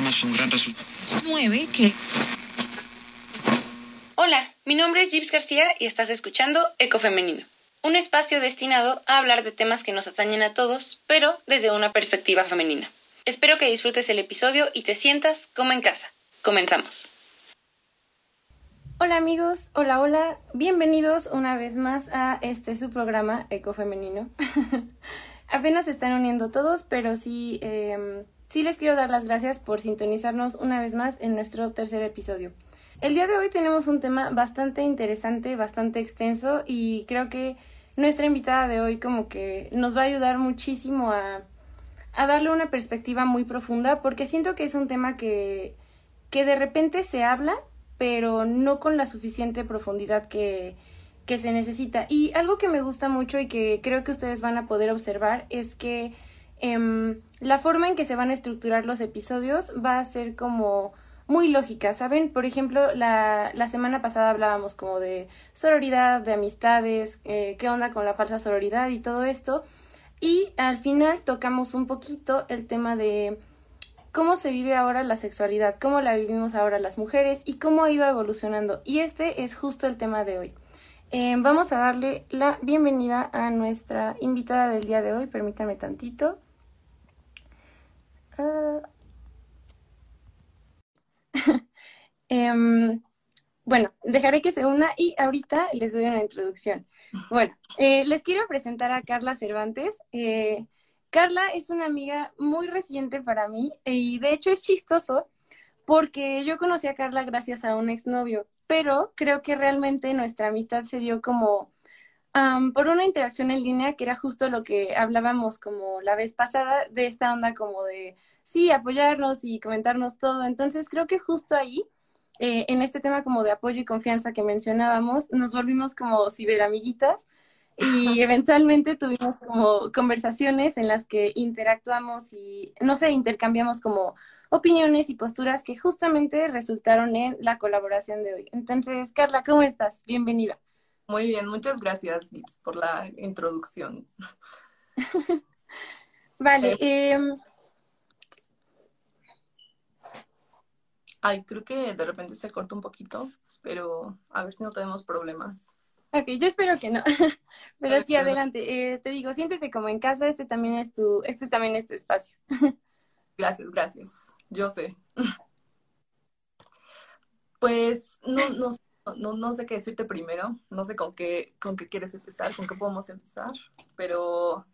un gran resultado. 9 que... Hola, mi nombre es Gibbs García y estás escuchando Ecofemenino, un espacio destinado a hablar de temas que nos atañen a todos, pero desde una perspectiva femenina. Espero que disfrutes el episodio y te sientas como en casa. Comenzamos. Hola amigos, hola, hola, bienvenidos una vez más a este su programa Ecofemenino. Apenas se están uniendo todos, pero sí, em, sí les quiero dar las gracias por sintonizarnos una vez más en nuestro tercer episodio. El día de hoy tenemos un tema bastante interesante, bastante extenso y creo que nuestra invitada de hoy como que nos va a ayudar muchísimo a, darle una perspectiva muy profunda porque siento que es un tema que, que de repente se habla pero no con la suficiente profundidad que, que se necesita. Y algo que me gusta mucho y que creo que ustedes van a poder observar es que em, la forma en que se van a estructurar los episodios va a ser como muy lógica, ¿saben? Por ejemplo, la, la semana pasada hablábamos como de sororidad, de amistades, eh, qué onda con la falsa sororidad y todo esto. Y al final tocamos un poquito el tema de cómo se vive ahora la sexualidad, cómo la vivimos ahora las mujeres y cómo ha ido evolucionando. Y este es justo el tema de hoy. Eh, vamos a darle la bienvenida a nuestra invitada del día de hoy. Permítanme tantito. Ah. Em, bueno, dejaré que se una y ahorita les doy una introducción. Bueno, eh, les quiero presentar a Carla Cervantes. Eh, Carla es una amiga muy reciente para mí y de hecho es chistoso porque yo conocí a Carla gracias a un exnovio, pero creo que realmente nuestra amistad se dio como por una interacción en línea que era justo lo que hablábamos como la vez pasada de esta onda como de sí, apoyarnos y comentarnos todo. Entonces creo que justo ahí, eh, en este tema como de apoyo y confianza que mencionábamos, nos volvimos como ciberamiguitas y eventualmente tuvimos como conversaciones en las que interactuamos y, no sé, intercambiamos como opiniones y posturas que justamente resultaron en la colaboración de hoy. Entonces, Carla, ¿cómo estás? Bienvenida. Muy bien, muchas gracias, Gibbs, por la introducción. vale. Eh, em, ay, creo que de repente se corta un poquito, pero a ver si no tenemos problemas. Ok, yo espero que no. Pero sí, adelante. Eh, te digo, siéntete como en casa, este también es tu, este también es tu espacio. Gracias, gracias. Yo sé. Pues no, no, no, no sé qué decirte primero, no sé con qué, con qué quieres empezar, con qué podemos empezar, pero,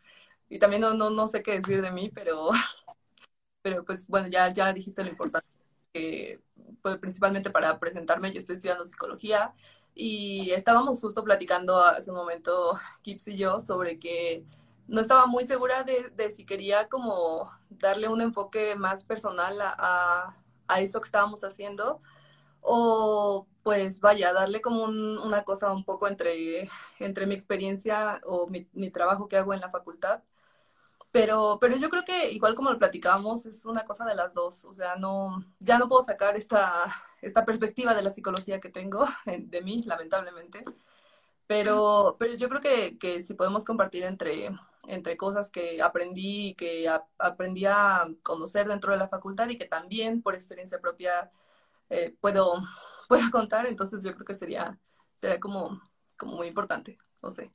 y también no, no, no sé qué decir de mí, pero, pero pues bueno, ya, ya dijiste lo importante, que pues, principalmente para presentarme, yo estoy estudiando psicología, y estábamos justo platicando hace un momento, Kips y yo, sobre que no estaba muy segura de, de si quería como darle un enfoque más personal a, a, eso que estábamos haciendo o pues vaya, darle como una cosa un poco entre, entre mi experiencia o mi, mi, trabajo que hago en la facultad. Pero, pero yo creo que igual como lo platicábamos, es una cosa de las dos. O sea, no, ya no puedo sacar esta, esta perspectiva de la psicología que tengo de mí, lamentablemente. Pero, pero yo creo que, que si podemos compartir entre, entre cosas que aprendí que aprendí a conocer dentro de la facultad y que también por experiencia propia eh, puedo, puedo contar, entonces yo creo que sería, sería como, como muy importante, no sé.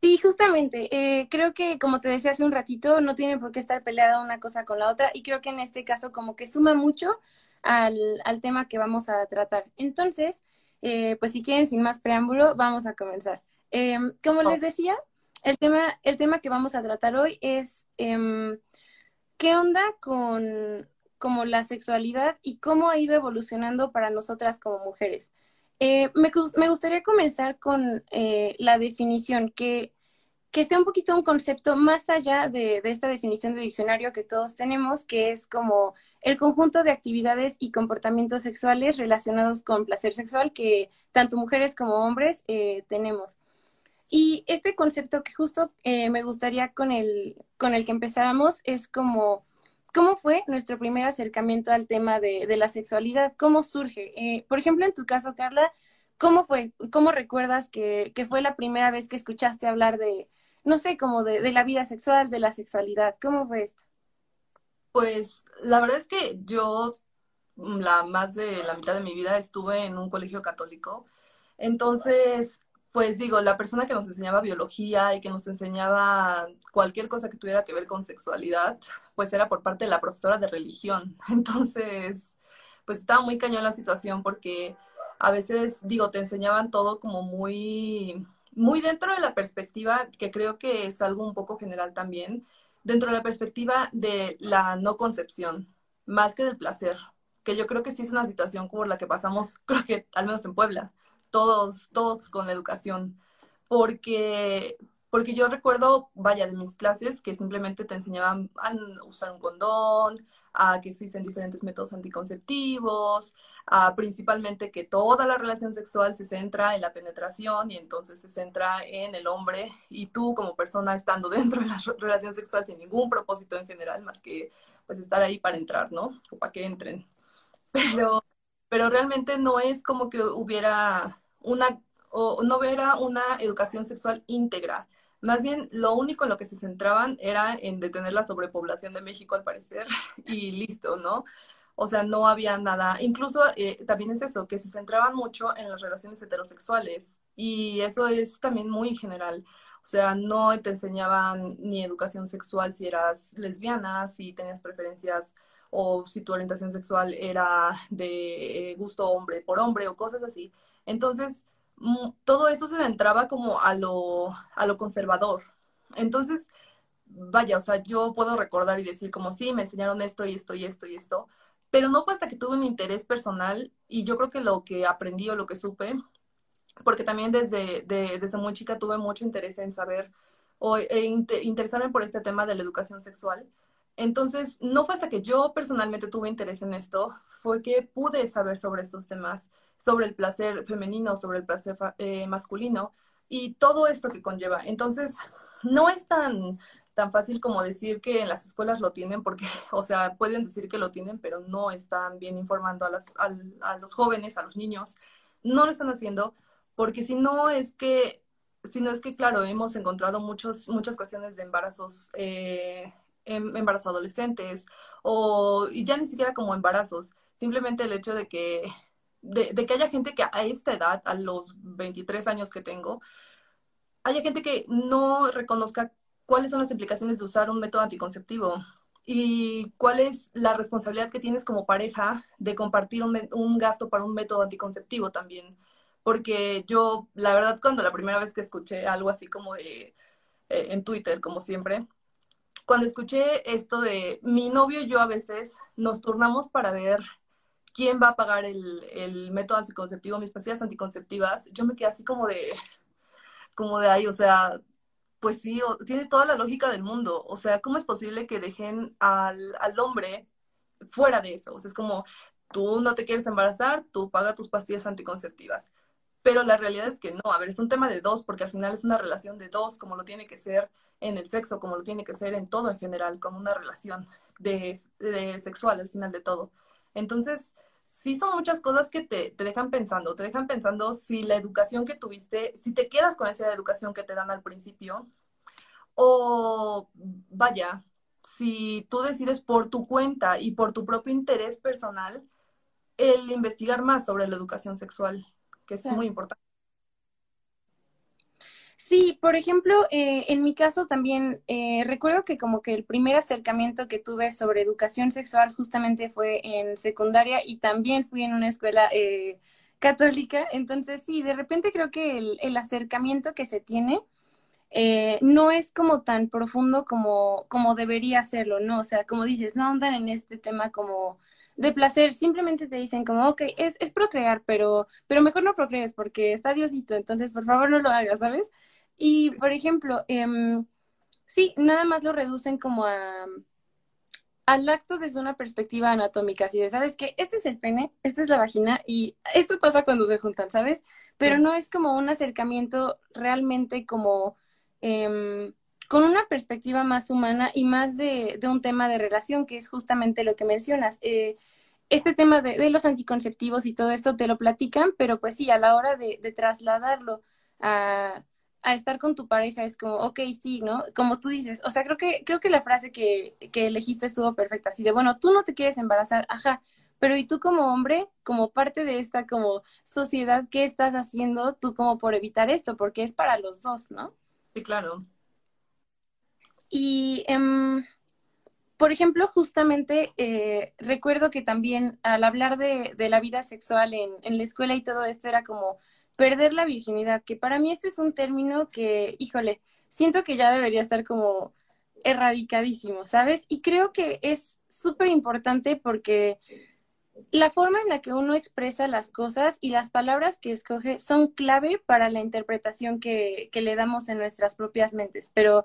Sí, justamente. Eh, creo que, como te decía hace un ratito, no tiene por qué estar peleada una cosa con la otra y creo que en este caso como que suma mucho al, al tema que vamos a tratar. Entonces, eh, pues si quieren, sin más preámbulo, vamos a comenzar. Em, como les decía, el tema, el tema que vamos a tratar hoy es em, qué onda con como la sexualidad y cómo ha ido evolucionando para nosotras como mujeres. Eh, me, gustaría comenzar con eh, la definición, que que sea un poquito un concepto más allá de, esta definición de diccionario que todos tenemos, que es como el conjunto de actividades y comportamientos sexuales relacionados con placer sexual que tanto mujeres como hombres eh, tenemos. Y este concepto que justo me gustaría con el, con el que empezáramos es como, ¿cómo fue nuestro primer acercamiento al tema de, la sexualidad? ¿Cómo surge? Eh, por ejemplo, en tu caso, Carla, ¿cómo fue? ¿Cómo recuerdas que, que fue la primera vez que escuchaste hablar de, no sé, como de, la vida sexual, de la sexualidad. ¿Cómo fue esto? Pues la verdad es que yo la más de la mitad de mi vida estuve en un colegio católico. Entonces, pues digo, la persona que nos enseñaba biología y que nos enseñaba cualquier cosa que tuviera que ver con sexualidad, pues era por parte de la profesora de religión. Entonces, pues estaba muy cañón la situación porque a veces, digo, te enseñaban todo como muy, muy dentro de la perspectiva, que creo que es algo un poco general también, dentro de la perspectiva de la no concepción, más que del placer, que yo creo que sí es una situación como la que pasamos, creo que al menos en Puebla, todos, todos con la educación, porque, porque yo recuerdo, vaya, de mis clases que simplemente te enseñaban a usar un condón, a que existen diferentes métodos anticonceptivos, a principalmente que toda la relación sexual se centra en la penetración y entonces se centra en el hombre y tú como persona estando dentro de la relación sexual sin ningún propósito en general más que pues estar ahí para entrar, ¿no? O para que entren. Pero, pero realmente no es como que hubiera una, o no hubiera una educación sexual íntegra más bien, lo único en lo que se centraban era en detener la sobrepoblación de México, al parecer, y listo, ¿no? O sea, no había nada. Incluso eh, también es eso, que se centraban mucho en las relaciones heterosexuales. Y eso es también muy general. O sea, no te enseñaban ni educación sexual si eras lesbiana, si tenías preferencias o si tu orientación sexual era de eh, gusto hombre por hombre o cosas así. Entonces, todo esto se entraba como a lo, a lo conservador. Entonces, vaya, o sea, yo puedo recordar y decir como, sí, me enseñaron esto y esto y esto y esto, pero no fue hasta que tuve un interés personal y yo creo que lo que aprendí o lo que supe, porque también desde, desde muy chica tuve mucho interés en saber o e interesarme por este tema de la educación sexual. Entonces, no fue hasta que yo personalmente tuve interés en esto, fue que pude saber sobre estos temas sobre el placer femenino, sobre el placer eh, masculino y todo esto que conlleva. Entonces, no es tan, tan fácil como decir que en las escuelas lo tienen, porque, o sea, pueden decir que lo tienen, pero no están bien informando a, los jóvenes, a los niños. No lo están haciendo, porque si no es que, si no es que, claro, hemos encontrado muchos, muchas cuestiones de embarazos, eh, em, embarazos adolescentes, o y ya ni siquiera como embarazos, simplemente el hecho de que de, que haya gente que a esta edad, a los 23 años que tengo, haya gente que no reconozca cuáles son las implicaciones de usar un método anticonceptivo y cuál es la responsabilidad que tienes como pareja de compartir un, gasto para un método anticonceptivo también. Porque yo, la verdad, cuando la primera vez que escuché algo así como de, eh, en Twitter, como siempre, cuando escuché esto de mi novio y yo a veces nos turnamos para ver quién va a pagar el, método anticonceptivo, mis pastillas anticonceptivas, yo me quedé así como de, como de ahí, o sea, pues sí, tiene toda la lógica del mundo. O sea, ¿cómo es posible que dejen al, al, hombre fuera de eso? O sea, es como, tú no te quieres embarazar, tú paga tus pastillas anticonceptivas. Pero la realidad es que no, a ver, es un tema de dos, porque al final es una relación de dos, como lo tiene que ser en el sexo, como lo tiene que ser en todo en general, como una relación de, de sexual al final de todo. Entonces, sí son muchas cosas que te, dejan pensando, te dejan pensando si la educación que tuviste, si te quedas con esa educación que te dan al principio, o vaya, si tú decides por tu cuenta y por tu propio interés personal, el investigar más sobre la educación sexual, que es muy importante. Sí, por ejemplo, eh, en mi caso también eh, recuerdo que como que el primer acercamiento que tuve sobre educación sexual justamente fue en secundaria y también fui en una escuela eh, católica. Entonces, sí, de repente creo que el, acercamiento que se tiene no es como tan profundo como, como debería serlo, ¿no? O sea, como dices, no andan en este tema como de placer, simplemente te dicen como, ok, es, es procrear, pero, pero mejor no procrees porque está Diosito, entonces por favor no lo hagas, ¿sabes? Y, por ejemplo, eh, sí, nada más lo reducen como a, al acto desde una perspectiva anatómica, así de, ¿sabes qué? Este es el pene, esta es la vagina y esto pasa cuando se juntan, ¿sabes? Pero no es como un acercamiento realmente como eh, con una perspectiva más humana y más de, un tema de relación, que es justamente lo que mencionas. Eh, este tema de, los anticonceptivos y todo esto te lo platican, pero pues sí, a la hora de, trasladarlo a a estar con tu pareja es como, ok, sí, ¿no? Como tú dices, o sea, creo que, creo que la frase que, que elegiste estuvo perfecta, así de, bueno, tú no te quieres embarazar, ajá, pero ¿y tú como hombre, como parte de esta como sociedad, qué estás haciendo tú como por evitar esto? Porque es para los dos, ¿no? Sí, claro. Y, em, por ejemplo, justamente eh, recuerdo que también al hablar de, de la vida sexual en, en la escuela y todo esto era como perder la virginidad, que para mí este es un término que, híjole, siento que ya debería estar como erradicadísimo, ¿sabes? Y creo que es súper importante porque la forma en la que uno expresa las cosas y las palabras que escoge son clave para la interpretación que, que le damos en nuestras propias mentes. Pero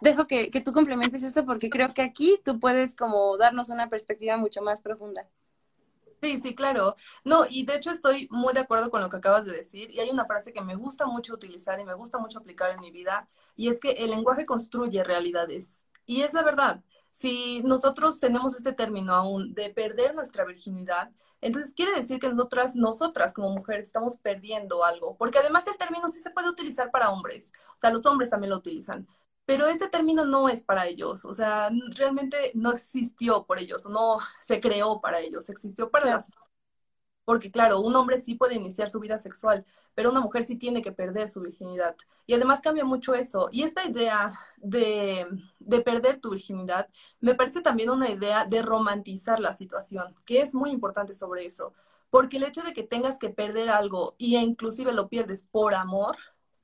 dejo que, que tú complementes esto porque creo que aquí tú puedes como darnos una perspectiva mucho más profunda. Sí, sí, claro. No, y de hecho estoy muy de acuerdo con lo que acabas de decir. Y hay una frase que me gusta mucho utilizar y me gusta mucho aplicar en mi vida, y es que el lenguaje construye realidades. Y es la verdad. Si nosotros tenemos este término aún de perder nuestra virginidad, entonces quiere decir que nosotras, nosotras como mujeres estamos perdiendo algo, porque además el término sí se puede utilizar para hombres, o sea, los hombres también lo utilizan, pero este término no es para ellos, o sea, realmente no existió por ellos, no se creó para ellos, existió para Claro. las... Porque claro, un hombre sí puede iniciar su vida sexual, pero una mujer sí tiene que perder su virginidad. Y además cambia mucho eso. Y esta idea de, de perder tu virginidad me parece también una idea de romantizar la situación, que es muy importante sobre eso. Porque el hecho de que tengas que perder algo y e inclusive lo pierdes por amor,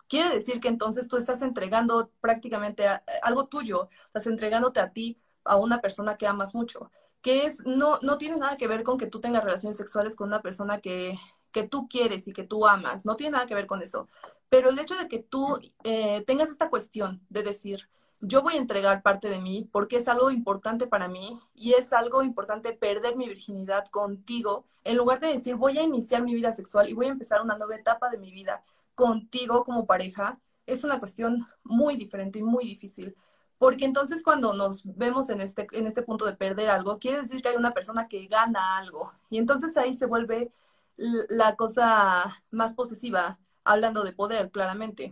quiere decir que entonces tú estás entregando prácticamente a- algo tuyo, estás entregándote a ti, a una persona que amas mucho, que es, no, no tiene nada que ver con que tú tengas relaciones sexuales con una persona que, que tú quieres y que tú amas, no tiene nada que ver con eso. Pero el hecho de que tú eh, tengas esta cuestión de decir, yo voy a entregar parte de mí porque es algo importante para mí y es algo importante perder mi virginidad contigo, en lugar de decir, voy a iniciar mi vida sexual y voy a empezar una nueva etapa de mi vida contigo como pareja, es una cuestión muy diferente y muy difícil. Porque entonces cuando nos vemos en este, en este punto de perder algo, quiere decir que hay una persona que gana algo. Y entonces ahí se vuelve la cosa más posesiva, hablando de poder, claramente.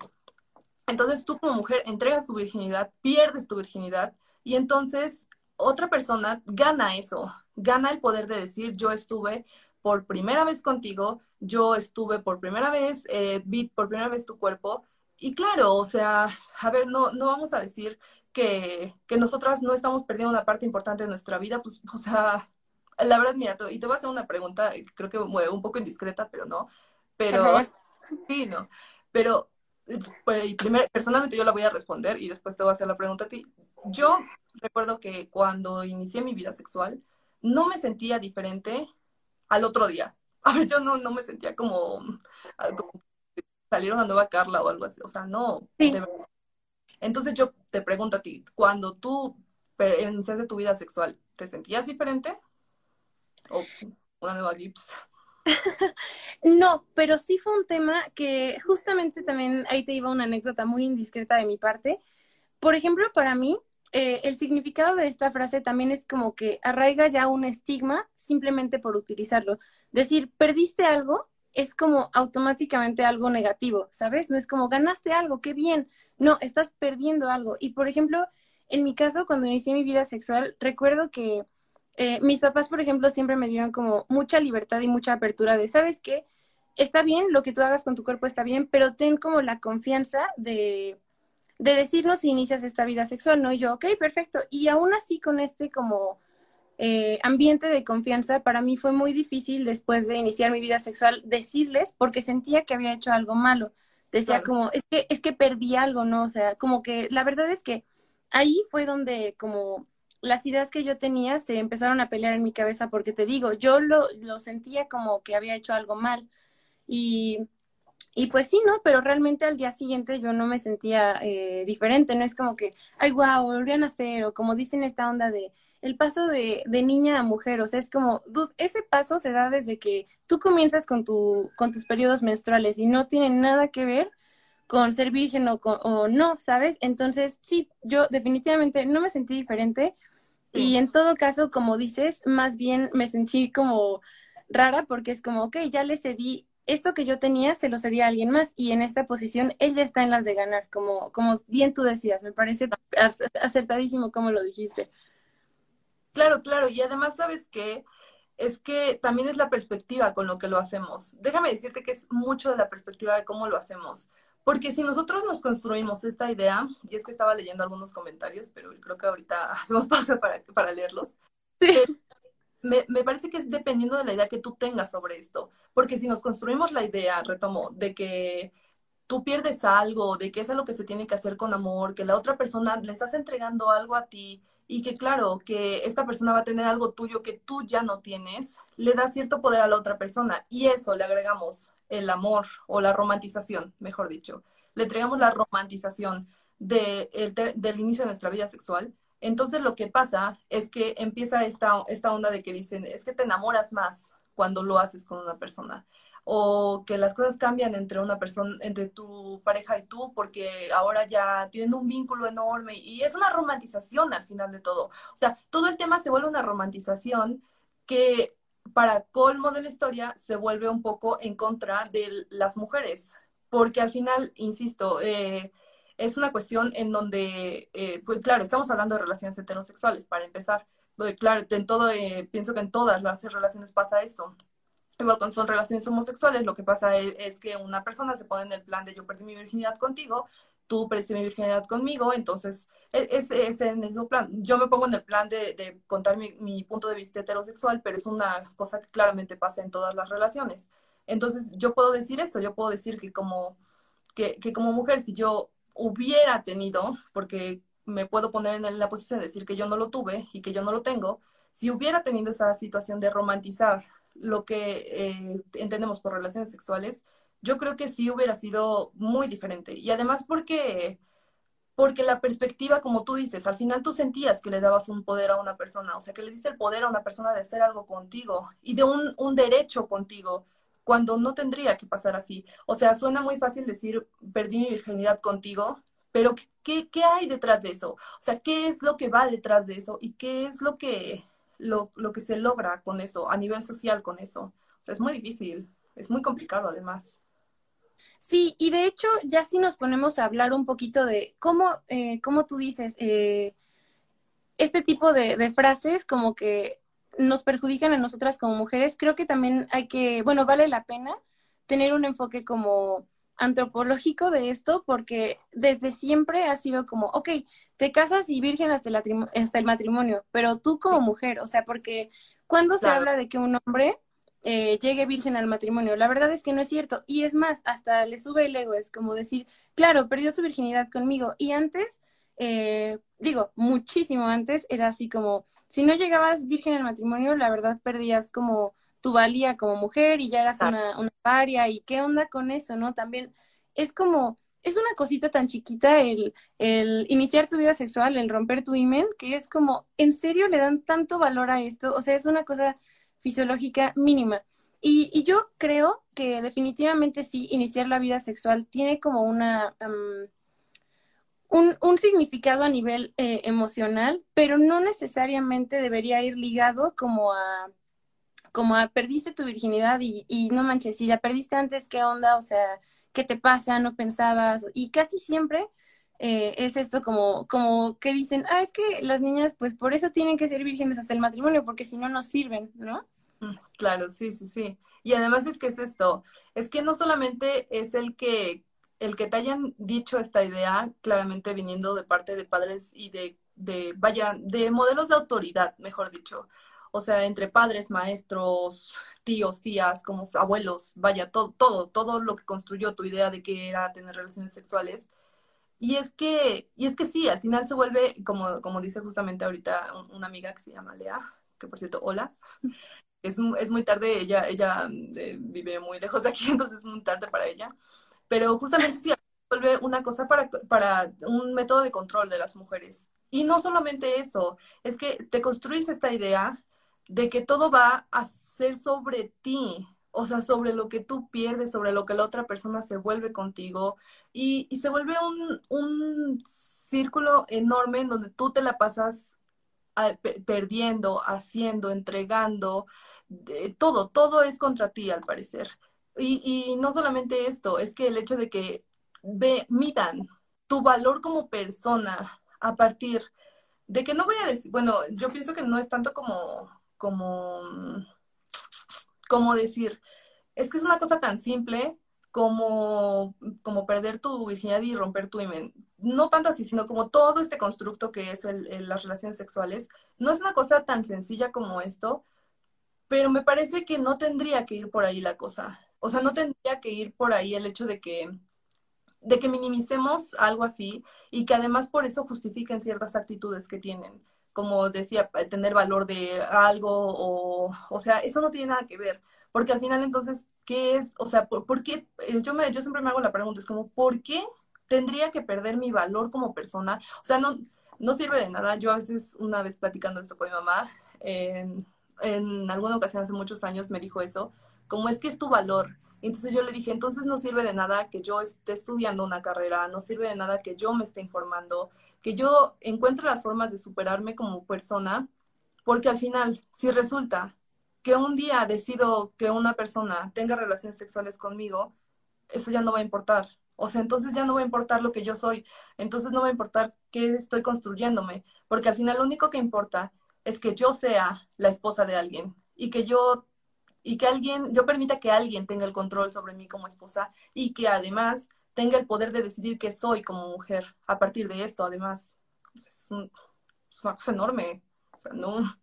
Entonces tú como mujer entregas tu virginidad, pierdes tu virginidad y entonces otra persona gana eso, gana el poder de decir yo estuve por primera vez contigo, yo estuve por primera vez, eh, vi por primera vez tu cuerpo y claro, o sea, a ver, no, no vamos a decir que, que nosotras no estamos perdiendo una parte importante de nuestra vida, pues, o sea, la verdad, mira, y te voy a hacer una pregunta, creo que un poco indiscreta, pero no, pero... Sí, no. Pero pues, primer- personalmente yo la voy a responder y después te voy a hacer la pregunta a ti. Yo recuerdo que cuando inicié mi vida sexual, no me sentía diferente al otro día. A ver, yo no, no me sentía como, ah, como que saliera una nueva Carla o algo así. O sea, no, Sí. de verdad. Entonces yo te pregunto a ti, cuando tú iniciaste tu vida sexual, ¿te sentías diferente? ¿O una nueva Gibbs? No, pero sí fue un tema que justamente también ahí te iba una anécdota muy indiscreta de mi parte. Por ejemplo, para mí, eh, el significado de esta frase también es como que arraiga ya un estigma simplemente por utilizarlo. Decir, perdiste algo es como automáticamente algo negativo, ¿sabes? No es como ganaste algo, qué bien. No, estás perdiendo algo. Y por ejemplo, en mi caso, cuando inicié mi vida sexual, recuerdo que eh, mis papás, por ejemplo, siempre me dieron como mucha libertad y mucha apertura de, ¿sabes qué? Está bien, lo que tú hagas con tu cuerpo está bien, pero ten como la confianza de, de decirnos si inicias esta vida sexual, ¿no? Y yo, ok, perfecto. Y aún así con este como eh, ambiente de confianza, para mí fue muy difícil después de iniciar mi vida sexual decirles porque sentía que había hecho algo malo. Decía Claro. como, es que, es que perdí algo, ¿no? O sea, como que la verdad es que ahí fue donde como las ideas que yo tenía se empezaron a pelear en mi cabeza porque te digo, yo lo, lo sentía como que había hecho algo mal. Y, y pues sí, ¿no? Pero realmente al día siguiente yo no me sentía eh, diferente, no es como que, ay, wow, volví a nacer, o como dicen esta onda de el paso de, de niña a mujer, o sea, es como, dude, ese paso se da desde que tú comienzas con, tu, con tus periodos menstruales y no tiene nada que ver con ser virgen o, con- o no, ¿sabes? Entonces, sí, yo definitivamente no me sentí diferente y en todo caso, como dices, más bien me sentí como rara porque es como, ok, ya le cedí esto que yo tenía se lo cedía a alguien más y en esta posición él ya está en las de ganar, como, como bien tú decías, me parece acertadísimo como lo dijiste. Claro, claro, y además sabes que es que también es la perspectiva con lo que lo hacemos. Déjame decirte que es mucho de la perspectiva de cómo lo hacemos. Porque si nosotros nos construimos esta idea, y es que estaba leyendo algunos comentarios, pero creo que ahorita hacemos pausa para, para leerlos. Me, me, parece que es dependiendo de la idea que tú tengas sobre esto. Porque si nos construimos la idea, retomo, de que tú pierdes algo, de que es algo que se tiene que hacer con amor, que la otra persona le estás entregando algo a ti y que claro, que esta persona va a tener algo tuyo que tú ya no tienes, le da cierto poder a la otra persona y eso le agregamos el amor o la romantización, mejor dicho. Le entregamos la romantización de del inicio de nuestra vida sexual. Entonces lo que pasa es que empieza esta, esta onda de que dicen, es que te enamoras más cuando lo haces con una persona o que las cosas cambian entre una persona, entre tu pareja y tú, porque ahora ya tienen un vínculo enorme y es una romantización al final de todo. O sea, todo el tema se vuelve una romantización que para colmo de la historia se vuelve un poco en contra de las mujeres, porque al final, insisto, eh, es una cuestión en donde, eh, pues claro, estamos hablando de relaciones heterosexuales para empezar. Claro, en todo, eh, pienso que en todas las relaciones pasa eso Igual cuando son relaciones homosexuales, lo que pasa es, que una persona se pone en el plan de yo perdí mi virginidad contigo, tú perdiste mi virginidad conmigo, entonces e, es, es, en el mismo plan. Yo me pongo en el plan de, de contar mi, punto de vista heterosexual, pero es una cosa que claramente pasa en todas las relaciones. Entonces yo puedo decir esto, yo puedo decir que como, que como mujer, si yo hubiera tenido, porque me puedo poner en la posición de decir que yo no lo tuve y que yo no lo tengo, si hubiera tenido esa situación de romantizar lo que eh, entendemos por relaciones sexuales, yo creo que sí hubiera sido muy diferente. Y además porque, porque la perspectiva, como tú dices, al final tú sentías que le dabas un poder a una persona, o sea, que le diste el poder a una persona de hacer algo contigo y de un, un derecho contigo, cuando no tendría que pasar así. O sea, suena muy fácil decir, perdí mi virginidad contigo, pero ¿qué, ¿qué hay detrás de eso? O sea, ¿qué es lo que va detrás de eso? ¿Y qué es lo que lo, lo que se logra con eso, a nivel social con eso. O sea, es muy difícil, es muy complicado además. Sí, y de hecho, ya si nos ponemos a hablar un poquito de cómo, eh, cómo tú dices, eh, este tipo de, de, frases como que nos perjudican a nosotras como mujeres, creo que también hay que, bueno, vale la pena tener un enfoque como antropológico de esto, porque desde siempre ha sido como, ok, te casas y virgen hasta el, hasta el matrimonio, pero tú como mujer, o sea, porque cuando se habla de que un hombre eh, llegue virgen al matrimonio, la verdad es que no es cierto. Y es más, hasta le sube el ego, es como decir, claro, perdió su virginidad conmigo. Y antes, eh, digo, muchísimo antes, era así como, si no llegabas virgen al matrimonio, la verdad perdías como tu valía como mujer y ya eras una, una paria. ¿Y qué onda con eso, no? También es como es una cosita tan chiquita el, el iniciar tu vida sexual, el romper tu imen, que es como, ¿en serio le dan tanto valor a esto? O sea, es una cosa fisiológica mínima. Y, y yo creo que definitivamente sí, iniciar la vida sexual tiene como una... un, significado a nivel eh, emocional, pero no necesariamente debería ir ligado como a como a perdiste tu virginidad y, y no manches, si la perdiste antes, ¿qué onda? O sea, ¿qué te pasa? ¿No pensabas? Y casi siempre eh, es esto como, como que dicen, ah, es que las niñas pues por eso tienen que ser vírgenes hasta el matrimonio, porque si no, no sirven, ¿no? Mm, claro, sí, sí, sí. Y además es que es esto, es que no solamente es el que, el que te hayan dicho esta idea, claramente viniendo de parte de padres y de, vaya, de modelos de autoridad, mejor dicho. O sea, entre padres, maestros, tíos, tías, como abuelos, vaya, todo, todo, todo lo que construyó tu idea de que era tener relaciones sexuales. Y es que, y es que sí, al final se vuelve, como, como dice justamente ahorita una amiga que se llama Lea, que por cierto, hola, es, es muy tarde, ella, ella eh, vive muy lejos de aquí, entonces es muy tarde para ella, pero justamente sí, vuelve una cosa para, para un método de control de las mujeres. Y no solamente eso, es que te construyes esta idea de que todo va a ser sobre ti, o sea, sobre lo que tú pierdes, sobre lo que la otra persona se vuelve contigo y, se vuelve un, un, círculo enorme en donde tú te la pasas perdiendo, haciendo, entregando, todo, todo es contra ti al parecer. Y, y no solamente esto, es que el hecho de que ve, midan tu valor como persona a partir de que no voy a decir, bueno, yo pienso que no es tanto como, como, como decir, es que es una cosa tan simple como, como perder tu virginidad y romper tu imen. No tanto así, sino como todo este constructo que es el, las relaciones sexuales. No es una cosa tan sencilla como esto, pero me parece que no tendría que ir por ahí la cosa. O sea, no tendría que ir por ahí el hecho de que de que minimicemos algo así y que además por eso justifiquen ciertas actitudes que tienen, como decía, tener valor de algo o, o sea, eso no tiene nada que ver, porque al final entonces, ¿qué es? O sea, ¿por, qué? Eh, yo, me, yo siempre me hago la pregunta, es como, ¿por qué tendría que perder mi valor como persona? O sea, no, no sirve de nada. Yo a veces, una vez platicando esto con mi mamá, en alguna ocasión hace muchos años me dijo eso, como es que es tu valor. Entonces yo le dije, entonces no sirve de nada que yo esté estudiando una carrera, no sirve de nada que yo me esté informando, que yo encuentre las formas de superarme como persona, porque al final, si resulta que un día decido que una persona tenga relaciones sexuales conmigo, eso ya no va a importar. O sea, entonces ya no va a importar lo que yo soy, entonces no va a importar qué estoy construyéndome, porque al final lo único que importa es que yo sea la esposa de alguien y que yo y que alguien, yo permita que alguien tenga el control sobre mí como esposa y que además tenga el poder de decidir qué soy como mujer a partir de esto, además. Es, una cosa enorme. O sea, no.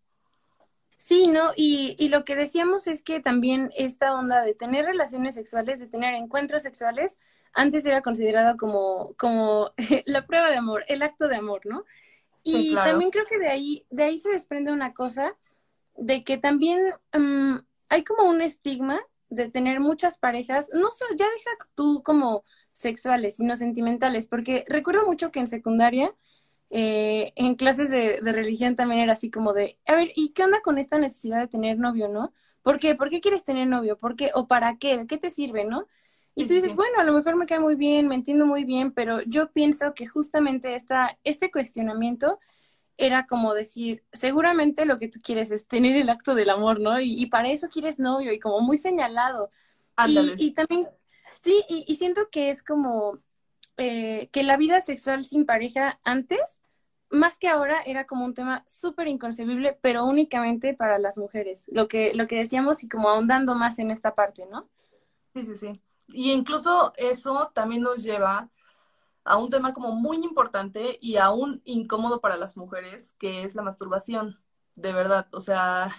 Sí, ¿no? Y, y, lo que decíamos es que también esta onda de tener relaciones sexuales, de tener encuentros sexuales, antes era considerado como, como la prueba de amor, el acto de amor, ¿no? Y también creo que de ahí, de ahí se desprende una cosa, de que también mm, hay como un estigma de tener muchas parejas, no solo, ya deja tú como sexuales, sino sentimentales, porque recuerdo mucho que en secundaria eh, en clases de, religión también era así como de, a ver, ¿y qué onda con esta necesidad de tener novio, no? ¿Por qué? ¿Por qué quieres tener novio? ¿Por qué? ¿O para qué? ¿Qué te sirve, no? Y tú dices, bueno, a lo mejor me cae muy bien, me entiendo muy bien, pero yo pienso que justamente esta, este cuestionamiento era como decir, seguramente lo que tú quieres es tener el acto del amor, ¿no? Y, para eso quieres novio y como muy señalado. Y, y, también, sí, y siento que es como eh, que la vida sexual sin pareja antes, más que ahora, era como un tema súper inconcebible, pero únicamente para las mujeres, lo que, lo que decíamos y como ahondando más en esta parte, ¿no? Sí, sí, sí. Y incluso eso también nos lleva a un tema como muy importante y aún incómodo para las mujeres, que es la masturbación, de verdad. O sea,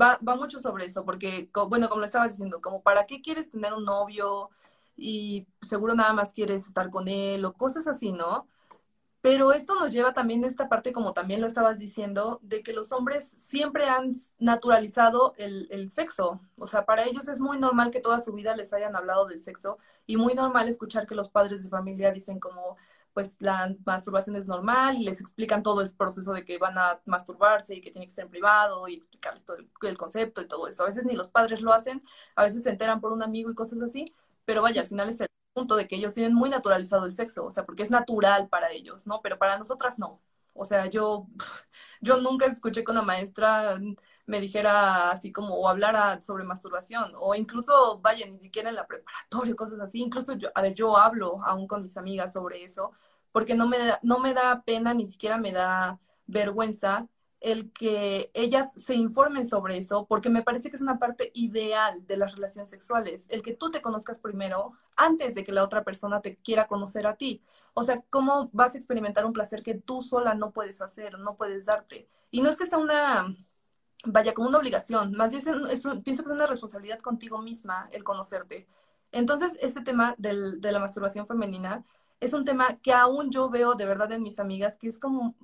va, va mucho sobre eso, porque, bueno, como lo estabas diciendo, como para qué quieres tener un novio, y seguro nada más quieres estar con él o cosas así, ¿no? Pero esto nos lleva también a esta parte, como también lo estabas diciendo, de que los hombres siempre han naturalizado el, el, sexo. O sea, para ellos es muy normal que toda su vida les hayan hablado del sexo y muy normal escuchar que los padres de familia dicen como, pues la masturbación es normal y les explican todo el proceso de que van a masturbarse y que tiene que ser en privado y explicarles todo el, el concepto y todo eso. A veces ni los padres lo hacen, a veces se enteran por un amigo y cosas así, pero vaya, al final es el punto de que ellos tienen muy naturalizado el sexo, o sea, porque es natural para ellos, ¿no? Pero para nosotras no. O sea, yo, yo nunca escuché que una maestra me dijera así como o hablara sobre masturbación o incluso vaya ni siquiera en la preparatoria cosas así incluso yo a ver yo hablo aún con mis amigas sobre eso porque no me da, no me da pena ni siquiera me da vergüenza el que ellas se informen sobre eso, porque me parece que es una parte ideal de las relaciones sexuales, el que tú te conozcas primero antes de que la otra persona te quiera conocer a ti. O sea, ¿cómo vas a experimentar un placer que tú sola no puedes hacer, no puedes darte? Y no es que sea una, vaya, como una obligación, más bien pienso que es una responsabilidad contigo misma el conocerte. Entonces, este tema del, de la masturbación femenina es un tema que aún yo veo de verdad en mis amigas, que es como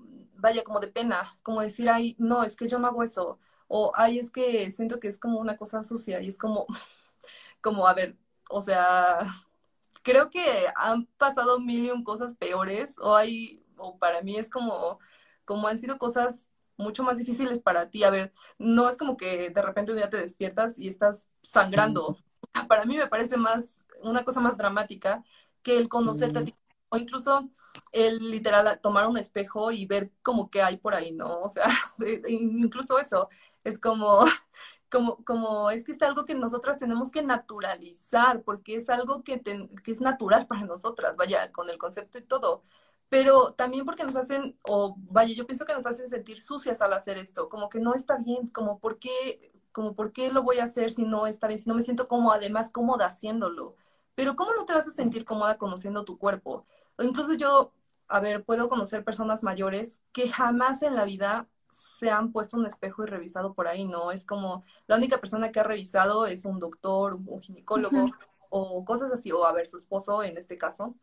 vaya, como de pena, como decir, ay, no, es que yo no hago eso, o ay, es que siento que es como una cosa sucia y es como, como, a ver, o sea, creo que han pasado mil y un cosas peores, o hay, o para mí es como, como han sido cosas mucho más difíciles para ti. A ver, no es como que de repente un día te despiertas y estás sangrando. Para mí me parece más, una cosa más dramática que el conocerte a ti o incluso el literal tomar un espejo y ver como que hay por ahí, ¿no? O sea, incluso eso es como como, como es que es algo que nosotras tenemos que naturalizar, porque es algo que, que es natural para nosotras, vaya, con el concepto y todo pero también porque nos hacen, o vaya, yo pienso que nos hacen sentir sucias al hacer esto, como que no está bien, como por qué, como por qué lo voy a hacer si no está bien, si no me siento como además cómoda haciéndolo. Pero ¿cómo no te vas a sentir cómoda conociendo tu cuerpo? O incluso yo, a ver, puedo conocer personas mayores que jamás en la vida se han puesto un espejo y revisado por ahí, ¿no? Es como la única persona que ha revisado es un doctor, un ginecólogo o cosas así, o a ver, su esposo en este caso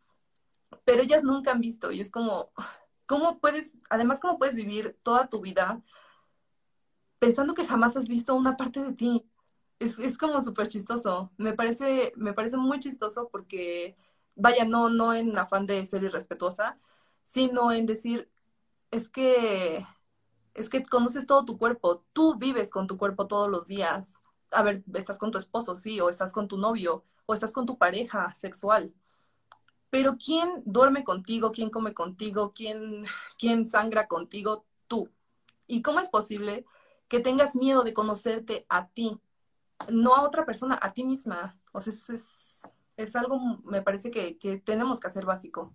pero ellas nunca han visto y es como, ¿cómo puedes, además, cómo puedes vivir toda tu vida pensando que jamás has visto una parte de ti? Es, es como súper chistoso. Me parece, me parece muy chistoso porque, vaya, no, no en afán de ser irrespetuosa, sino en decir, es que, es que conoces todo tu cuerpo, tú vives con tu cuerpo todos los días. A ver, estás con tu esposo, sí, o estás con tu novio, o estás con tu pareja sexual pero ¿quién duerme contigo? ¿Quién come contigo? ¿Quién, quién sangra contigo? Tú. ¿Y cómo es posible que tengas miedo de conocerte a ti? No a otra persona, a ti misma. O sea, es, es, algo, me parece que, que tenemos que hacer básico.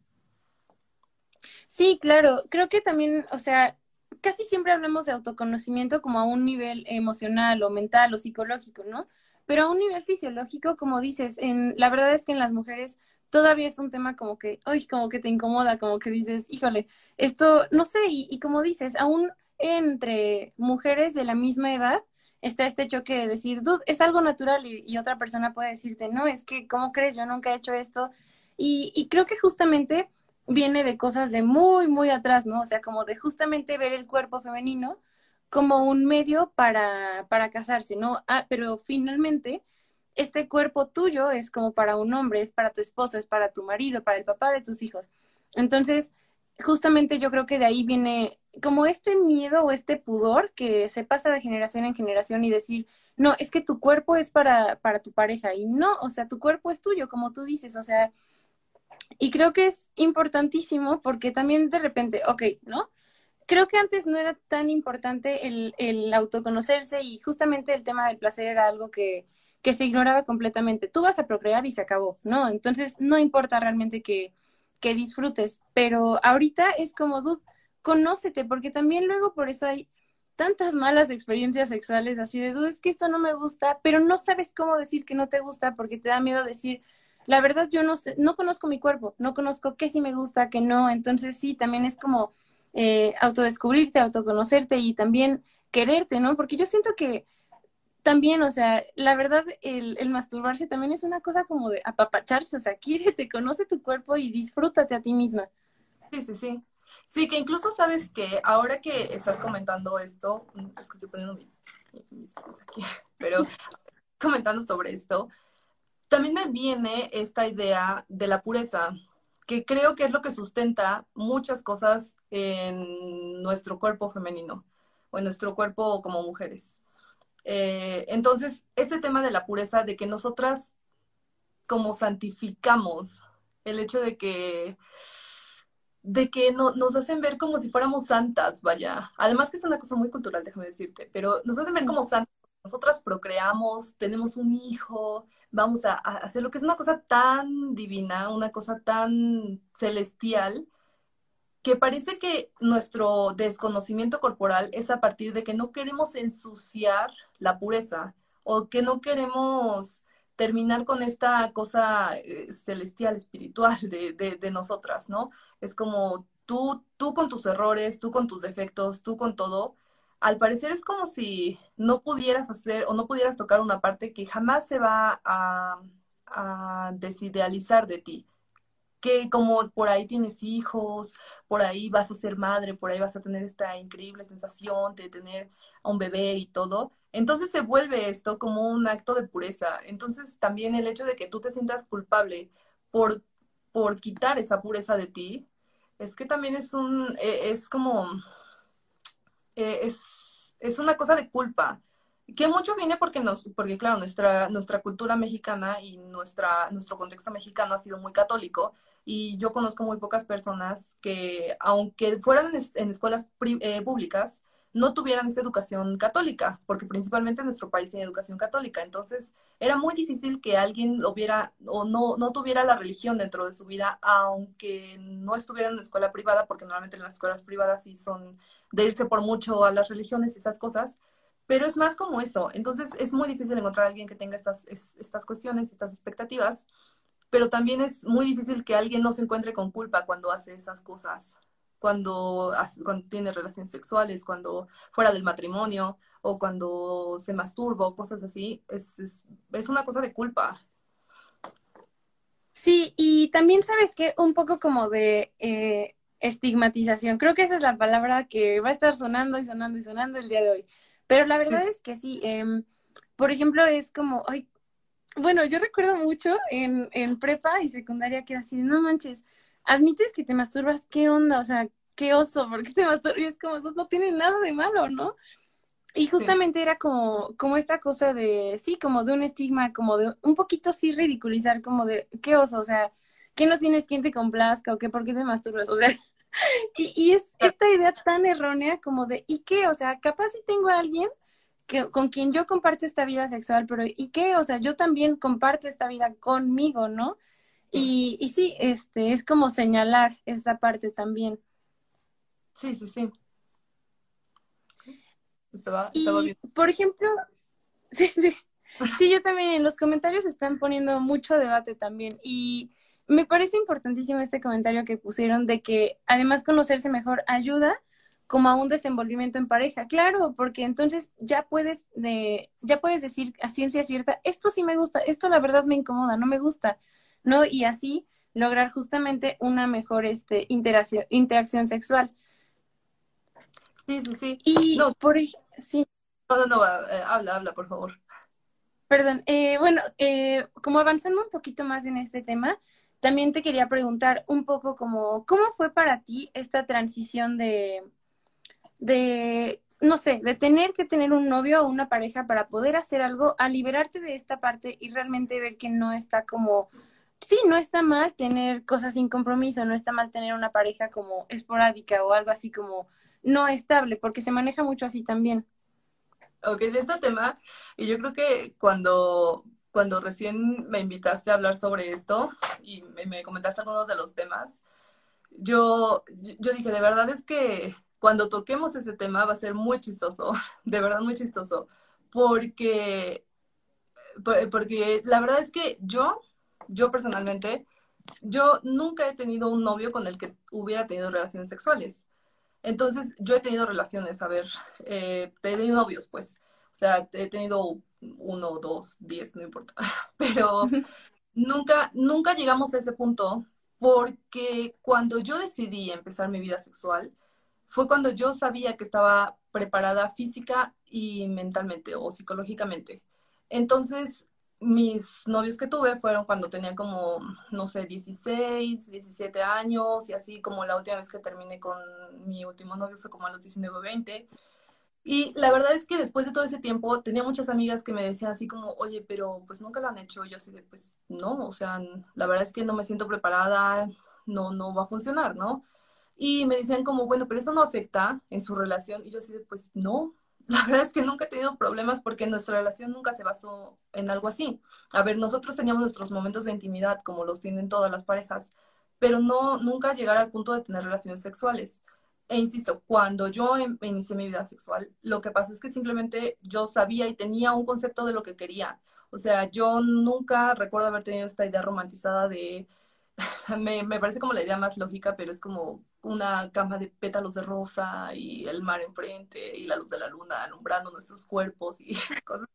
Sí, claro. Creo que también, o sea, casi siempre hablamos de autoconocimiento como a un nivel emocional o mental o psicológico, ¿no? Pero a un nivel fisiológico, como dices, en, la verdad es que en las mujeres todavía es un tema como que, ay, como que te incomoda, como que dices, híjole, esto, no sé, y, como dices, aún entre mujeres de la misma edad está este choque de decir, dude, es algo natural y, otra persona puede decirte, no, es que, ¿cómo crees? Yo nunca he hecho esto. Y, y creo que justamente viene de cosas de muy, muy atrás, ¿no? O sea, como de justamente ver el cuerpo femenino como un medio para, para casarse, ¿no? Ah, pero finalmente este cuerpo tuyo es como para un hombre, es para tu esposo, es para tu marido, para el papá de tus hijos. Entonces, justamente yo creo que de ahí viene como este miedo o este pudor que se pasa de generación en generación y decir, no, es que tu cuerpo es para, para tu pareja y no, o sea, tu cuerpo es tuyo, como tú dices, o sea, y creo que es importantísimo porque también de repente, ok, ¿no? Creo que antes no era tan importante el, el autoconocerse y justamente el tema del placer era algo que, que se ignoraba completamente. Tú vas a procrear y se acabó, ¿no? Entonces no importa realmente que, que disfrutes, pero ahorita es como, dude, conócete, porque también luego por eso hay tantas malas experiencias sexuales así de, dude, es que esto no me gusta, pero no sabes cómo decir que no te gusta porque te da miedo decir, la verdad yo no, no conozco mi cuerpo, no conozco qué sí me gusta, qué no, entonces sí, también es como eh, autodescubrirte, autoconocerte y también quererte, ¿no? Porque yo siento que también, o sea, la verdad, el, el, masturbarse también es una cosa como de apapacharse, o sea, quiérete, conoce tu cuerpo y disfrútate a ti misma. Sí, sí, sí. Sí, que incluso sabes que ahora que estás comentando esto, mm, es que estoy poniendo mi, mis aquí, pero comentando sobre esto, también me viene esta idea de la pureza, que creo que es lo que sustenta muchas cosas en nuestro cuerpo femenino o en nuestro cuerpo como mujeres. Eh, entonces, este tema de la pureza, de que nosotras como santificamos el hecho de que de que no, nos hacen ver como si fuéramos santas, vaya. Además que es una cosa muy cultural, déjame decirte, pero nos hacen ver como santas. Nosotras procreamos, tenemos un hijo, vamos a, a hacer lo que es una cosa tan divina, una cosa tan celestial, que parece que nuestro desconocimiento corporal es a partir de que no queremos ensuciar la pureza o que no queremos terminar con esta cosa eh, celestial, espiritual de, de, nosotras, ¿no? Es como tú, tú con tus errores, tú con tus defectos, tú con todo, al parecer es como si no pudieras hacer o no pudieras tocar una parte que jamás se va a, desidealizar de ti que como por ahí tienes hijos, por ahí vas a ser madre, por ahí vas a tener esta increíble sensación de tener a un bebé y todo, entonces se vuelve esto como un acto de pureza. Entonces también el hecho de que tú te sientas culpable por, por quitar esa pureza de ti, es que también es un, e, es como, e, es, es una cosa de culpa que mucho viene porque nos, porque claro, nuestra, nuestra cultura mexicana y nuestra, nuestro contexto mexicano ha sido muy católico y yo conozco muy pocas personas que, aunque fueran en, escuelas eh, públicas, no tuvieran esa educación católica, porque principalmente en nuestro país tiene educación católica. Entonces, era muy difícil que alguien hubiera o no, no tuviera la religión dentro de su vida, aunque no estuviera en una escuela privada, porque normalmente en las escuelas privadas sí son de irse por mucho a las religiones y esas cosas. Pero es más como eso. Entonces, es muy difícil encontrar a alguien que tenga estas, estas cuestiones, estas expectativas pero también es muy difícil que alguien no se encuentre con culpa cuando hace esas cosas cuando, cuando tiene relaciones sexuales, cuando fuera del matrimonio o cuando se masturba o cosas así, es, es, es una cosa de culpa. Sí, y también sabes que un poco como de eh, estigmatización, creo que esa es la palabra que va a estar sonando y sonando y sonando el día de hoy, pero la verdad es que sí, eh, por ejemplo, es como, ay, bueno, yo recuerdo mucho en, en prepa y secundaria que era así, no manches, admites que te masturbas, ¿qué onda? O sea, qué oso, ¿por qué te masturbas? Y es como, no, tiene nada de malo, ¿no? Y justamente era como, como esta cosa de, sí, como de un estigma, como de un poquito sí ridiculizar, como de, qué oso, o sea, ¿qué no tienes quien te complazca o qué, por qué te masturbas? O sea, y, y es esta idea tan errónea como de, ¿y qué? O sea, capaz si tengo a alguien que, con quien yo comparto esta vida sexual, pero ¿y qué? O sea, yo también comparto esta vida conmigo, ¿no? Y, y sí, este, es como señalar esta parte también. Sí, sí, sí. Estaba, estaba bien. Por ejemplo, sí, sí. Sí, yo también en los comentarios están poniendo mucho debate también y me parece importantísimo este comentario que pusieron de que además conocerse mejor ayuda como a un desenvolvimiento en pareja. Claro, porque entonces ya puedes, de, ya puedes decir a ciencia cierta, esto sí me gusta, esto la verdad me incomoda, no me gusta, ¿no? Y así lograr justamente una mejor este, interacción, interacción sexual. Sí, sí, sí. Y no, por sí. No, no, no, eh, habla, habla, por favor. Perdón, eh, bueno, eh, como avanzando un poquito más en este tema, también te quería preguntar un poco como, ¿cómo fue para ti esta transición de, de, no sé, de tener que tener un novio o una pareja para poder hacer algo, a liberarte de esta parte y realmente ver que no está como, sí, no está mal tener cosas sin compromiso, no está mal tener una pareja como esporádica o algo así como no estable, porque se maneja mucho así también. Ok, de este tema, y yo creo que cuando, cuando recién me invitaste a hablar sobre esto y me, me comentaste algunos de los temas, yo, yo dije, de verdad es que cuando toquemos ese tema va a ser muy chistoso, de verdad muy chistoso, porque, porque la verdad es que yo, yo personalmente, yo nunca he tenido un novio con el que hubiera tenido relaciones sexuales. Entonces, yo he tenido relaciones, a ver, eh, he tenido novios, pues. O sea, he tenido uno, dos, diez, no importa. Pero nunca, nunca llegamos a ese punto porque cuando yo decidí empezar mi vida sexual, fue cuando yo sabía que estaba preparada física y mentalmente o psicológicamente. Entonces, mis novios que tuve fueron cuando tenía como, no sé, 16, 17 años y así como la última vez que terminé con mi último novio fue como a los 19, 20. Y la verdad es que después de todo ese tiempo tenía muchas amigas que me decían así como, oye, pero pues nunca lo han hecho. yo así de, pues no, o sea, la verdad es que no me siento preparada, no, no va a funcionar, ¿no? Y me decían como, bueno, pero eso no afecta en su relación. Y yo así de, pues no, la verdad es que nunca he tenido problemas porque nuestra relación nunca se basó en algo así. A ver, nosotros teníamos nuestros momentos de intimidad, como los tienen todas las parejas, pero no, nunca llegar al punto de tener relaciones sexuales. E insisto, cuando yo em, inicié mi vida sexual, lo que pasó es que simplemente yo sabía y tenía un concepto de lo que quería. O sea, yo nunca recuerdo haber tenido esta idea romantizada de me, me, parece como la idea más lógica, pero es como una cama de pétalos de rosa y el mar enfrente y la luz de la luna alumbrando nuestros cuerpos y cosas.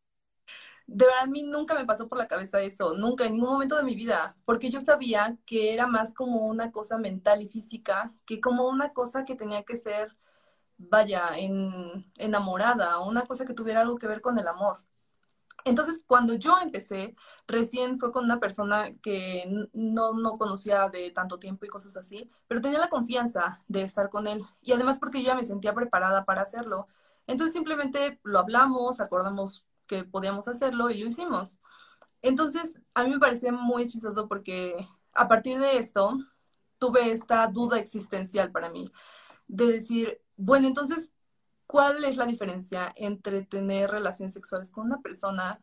De verdad, a mí nunca me pasó por la cabeza eso, nunca, en ningún momento de mi vida, porque yo sabía que era más como una cosa mental y física que como una cosa que tenía que ser, vaya, en, enamorada, una cosa que tuviera algo que ver con el amor. Entonces, cuando yo empecé, recién fue con una persona que no, no conocía de tanto tiempo y cosas así, pero tenía la confianza de estar con él. Y además porque yo ya me sentía preparada para hacerlo. Entonces simplemente lo hablamos, acordamos que podíamos hacerlo y lo hicimos. Entonces, a mí me parecía muy chistoso porque a partir de esto tuve esta duda existencial para mí, de decir, bueno, entonces ¿cuál es la diferencia entre tener relaciones sexuales con una persona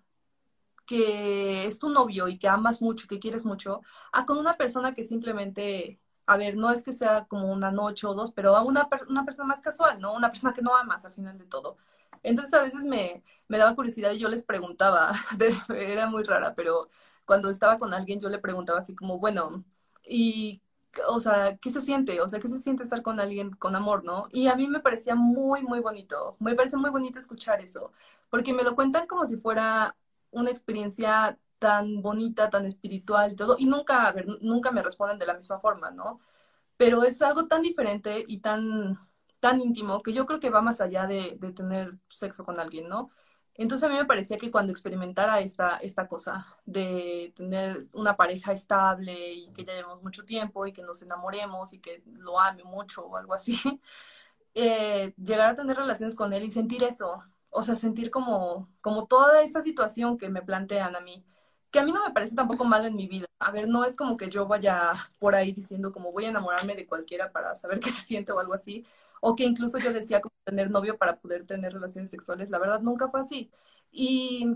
que es tu novio y que amas mucho, que quieres mucho, a con una persona que simplemente, a ver, no es que sea como una noche o dos, pero a una, una persona más casual, ¿no? Una persona que no amas al final de todo. Entonces a veces me, me daba curiosidad y yo les preguntaba, era muy rara, pero cuando estaba con alguien yo le preguntaba así como, bueno, ¿y o sea, ¿qué se siente? O sea, ¿qué se siente estar con alguien con amor, no? Y a mí me parecía muy, muy bonito. Me parece muy bonito escuchar eso, porque me lo cuentan como si fuera una experiencia tan bonita, tan espiritual todo, y nunca, a ver, nunca me responden de la misma forma, ¿no? Pero es algo tan diferente y tan, tan íntimo que yo creo que va más allá de, de tener sexo con alguien, ¿no? Entonces a mí me parecía que cuando experimentara esta, esta cosa de tener una pareja estable y que ya llevemos mucho tiempo y que nos enamoremos y que lo ame mucho o algo así, eh, llegar a tener relaciones con él y sentir eso, o sea, sentir como, como toda esta situación que me plantean a mí, que a mí no me parece tampoco malo en mi vida. A ver, no es como que yo vaya por ahí diciendo como voy a enamorarme de cualquiera para saber qué se siente o algo así, o que incluso yo decía como tener novio para poder tener relaciones sexuales. La verdad, nunca fue así. Y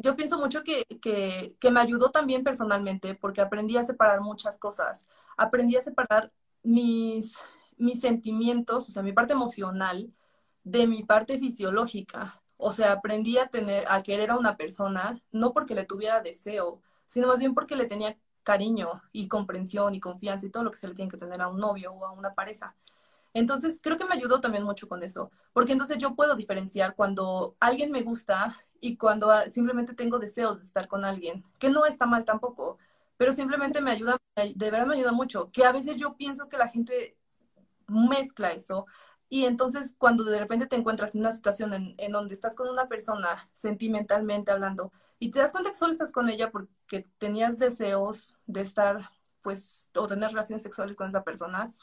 yo pienso mucho que, que, que, me ayudó también personalmente porque aprendí a separar muchas cosas. Aprendí a separar mis, mis sentimientos, o sea, mi parte emocional de mi parte fisiológica. O sea, aprendí a tener, a querer a una persona, no porque le tuviera deseo, sino más bien porque le tenía cariño y comprensión y confianza y todo lo que se le tiene que tener a un novio o a una pareja. Entonces, creo que me ayudó también mucho con eso, porque entonces yo puedo diferenciar cuando alguien me gusta y cuando ah, simplemente tengo deseos de estar con alguien, que no está mal tampoco, pero simplemente me ayuda, de verdad me ayuda mucho, que a veces yo pienso que la gente mezcla eso. Y entonces cuando de repente te encuentras en una situación en, donde estás con una persona sentimentalmente hablando y te das cuenta que solo estás con ella porque tenías deseos de estar, pues, o tener relaciones sexuales con esa persona,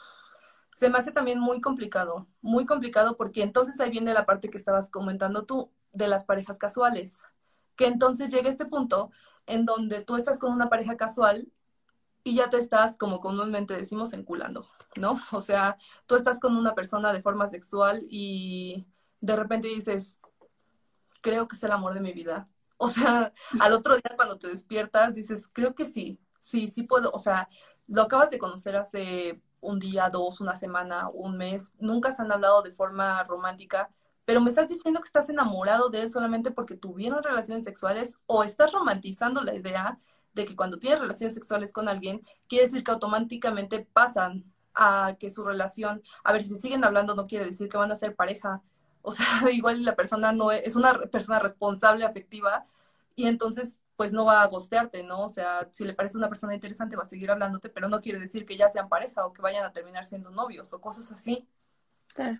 se me hace también muy complicado, muy complicado porque entonces ahí viene la parte que estabas comentando tú de las parejas casuales, que entonces llega este punto en donde tú estás con una pareja casual y ya te estás, como comúnmente decimos, enculando, ¿no? O sea, tú estás con una persona de forma sexual y de repente dices, creo que es el amor de mi vida. O sea, al otro día cuando te despiertas dices, creo que sí, sí, sí puedo, o sea, lo acabas de conocer hace un día, dos, una semana, un mes, nunca se han hablado de forma romántica, pero me estás diciendo que estás enamorado de él solamente porque tuvieron relaciones sexuales o estás romantizando la idea de que cuando tienes relaciones sexuales con alguien, quiere decir que automáticamente pasan a que su relación, a ver, si siguen hablando no quiere decir que van a ser pareja. O sea, igual la persona no es, es una persona responsable, afectiva, y entonces pues no va a gostearte, ¿no? O sea, si le parece una persona interesante va a seguir hablándote, pero no quiere decir que ya sean pareja o que vayan a terminar siendo novios o cosas así. Claro.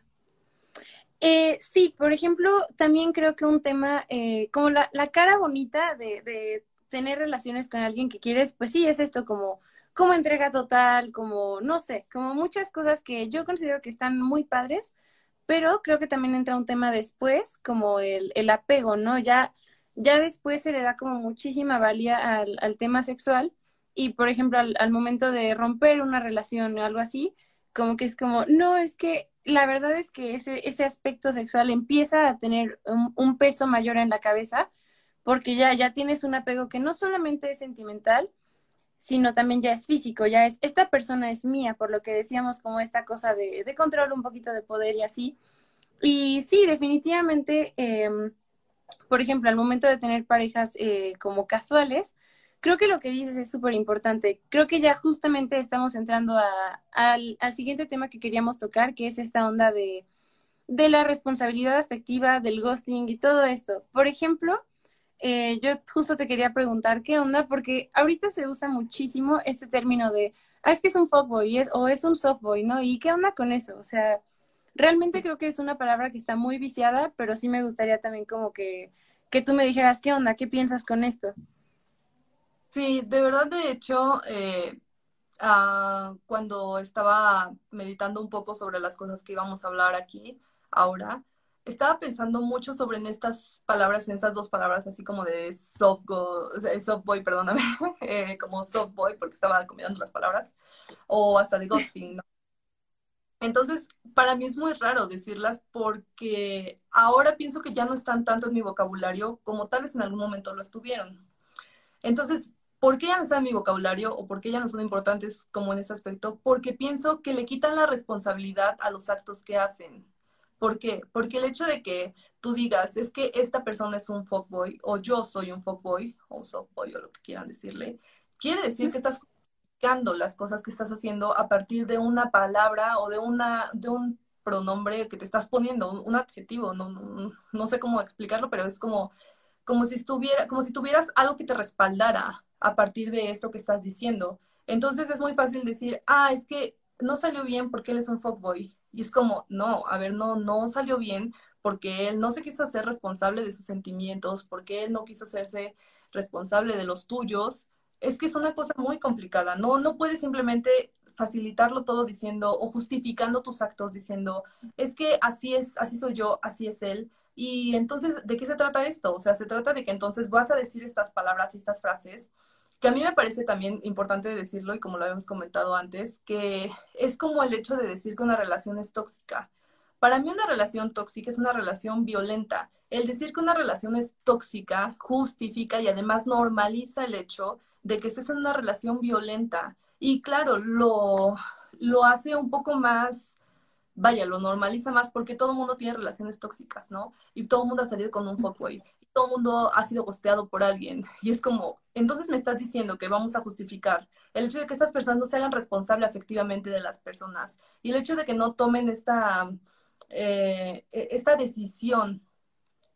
Eh, sí, por ejemplo, también creo que un tema eh, como la, la, cara bonita de, de, tener relaciones con alguien que quieres, pues sí, es esto como, como entrega total, como, no sé, como muchas cosas que yo considero que están muy padres, pero creo que también entra un tema después, como el, el apego, ¿no? Ya ya después se le da como muchísima valía al, al tema sexual y, por ejemplo, al, momento de romper una relación o algo así, como que es como, no, es que la verdad es que ese, ese aspecto sexual empieza a tener un, peso mayor en la cabeza porque ya, ya tienes un apego que no solamente es sentimental, sino también ya es físico, ya es, esta persona es mía, por lo que decíamos como esta cosa de, de control, un poquito de poder y así. Y sí, definitivamente... Eh, por ejemplo, al momento de tener parejas eh, como casuales, creo que lo que dices es súper importante. Creo que ya justamente estamos entrando a, al, siguiente tema que queríamos tocar, que es esta onda de, de la responsabilidad afectiva, del ghosting y todo esto. Por ejemplo, eh, yo justo te quería preguntar qué onda, porque ahorita se usa muchísimo este término de, ah, es que es un fuckboy es, o es un softboy, ¿no? ¿Y qué onda con eso? O sea, realmente creo que es una palabra que está muy viciada, pero sí me gustaría también como que, que tú me dijeras, ¿qué onda? ¿Qué piensas con esto? Sí, de verdad, de hecho, eh, uh, cuando estaba meditando un poco sobre las cosas que íbamos a hablar aquí ahora, estaba pensando mucho sobre en estas palabras, en esas dos palabras, así como de soft, go, soft boy, perdóname, eh, como soft boy, porque estaba combinando las palabras, o hasta de ghosting, ¿no? Entonces, para mí es muy raro decirlas porque ahora pienso que ya no están tanto en mi vocabulario como tal vez en algún momento lo estuvieron. Entonces, ¿por qué ya no están en mi vocabulario o por qué ya no son importantes como en ese aspecto? Porque pienso que le quitan la responsabilidad a los actos que hacen. ¿Por qué? Porque el hecho de que tú digas, es que esta persona es un fuckboy o yo soy un fuckboy o softboy o lo que quieran decirle, quiere decir que estás las cosas que estás haciendo a partir de una palabra o de, una, de un pronombre que te estás poniendo, un, adjetivo, no, no, sé cómo explicarlo, pero es como, como, si estuviera, como si tuvieras algo que te respaldara a partir de esto que estás diciendo. Entonces es muy fácil decir, ah, es que no salió bien porque él es un fuckboy. Y es como, no, a ver, no, no salió bien porque él no se quiso hacer responsable de sus sentimientos, porque él no quiso hacerse responsable de los tuyos es que es una cosa muy complicada, no, no puedes simplemente facilitarlo todo diciendo o justificando tus actos diciendo, es que así es, así soy yo, así es él. Y entonces, ¿de qué se trata esto? O sea, se trata de que entonces vas a decir estas palabras y estas frases, que a mí me parece también importante decirlo, y como lo habíamos comentado antes, que es como el hecho de decir que una relación es tóxica. Para mí una relación tóxica es una relación violenta. El decir que una relación es tóxica justifica y además normaliza el hecho de que estés en una relación violenta. Y claro, lo, lo hace un poco más, vaya, lo normaliza más porque todo el mundo tiene relaciones tóxicas, ¿no? Y todo el mundo ha salido con un fuckboy. Y todo el mundo ha sido gosteado por alguien. Y es como, entonces me estás diciendo que vamos a justificar el hecho de que estas personas no se hagan responsables afectivamente de las personas. Y el hecho de que no tomen esta, eh, e, esta decisión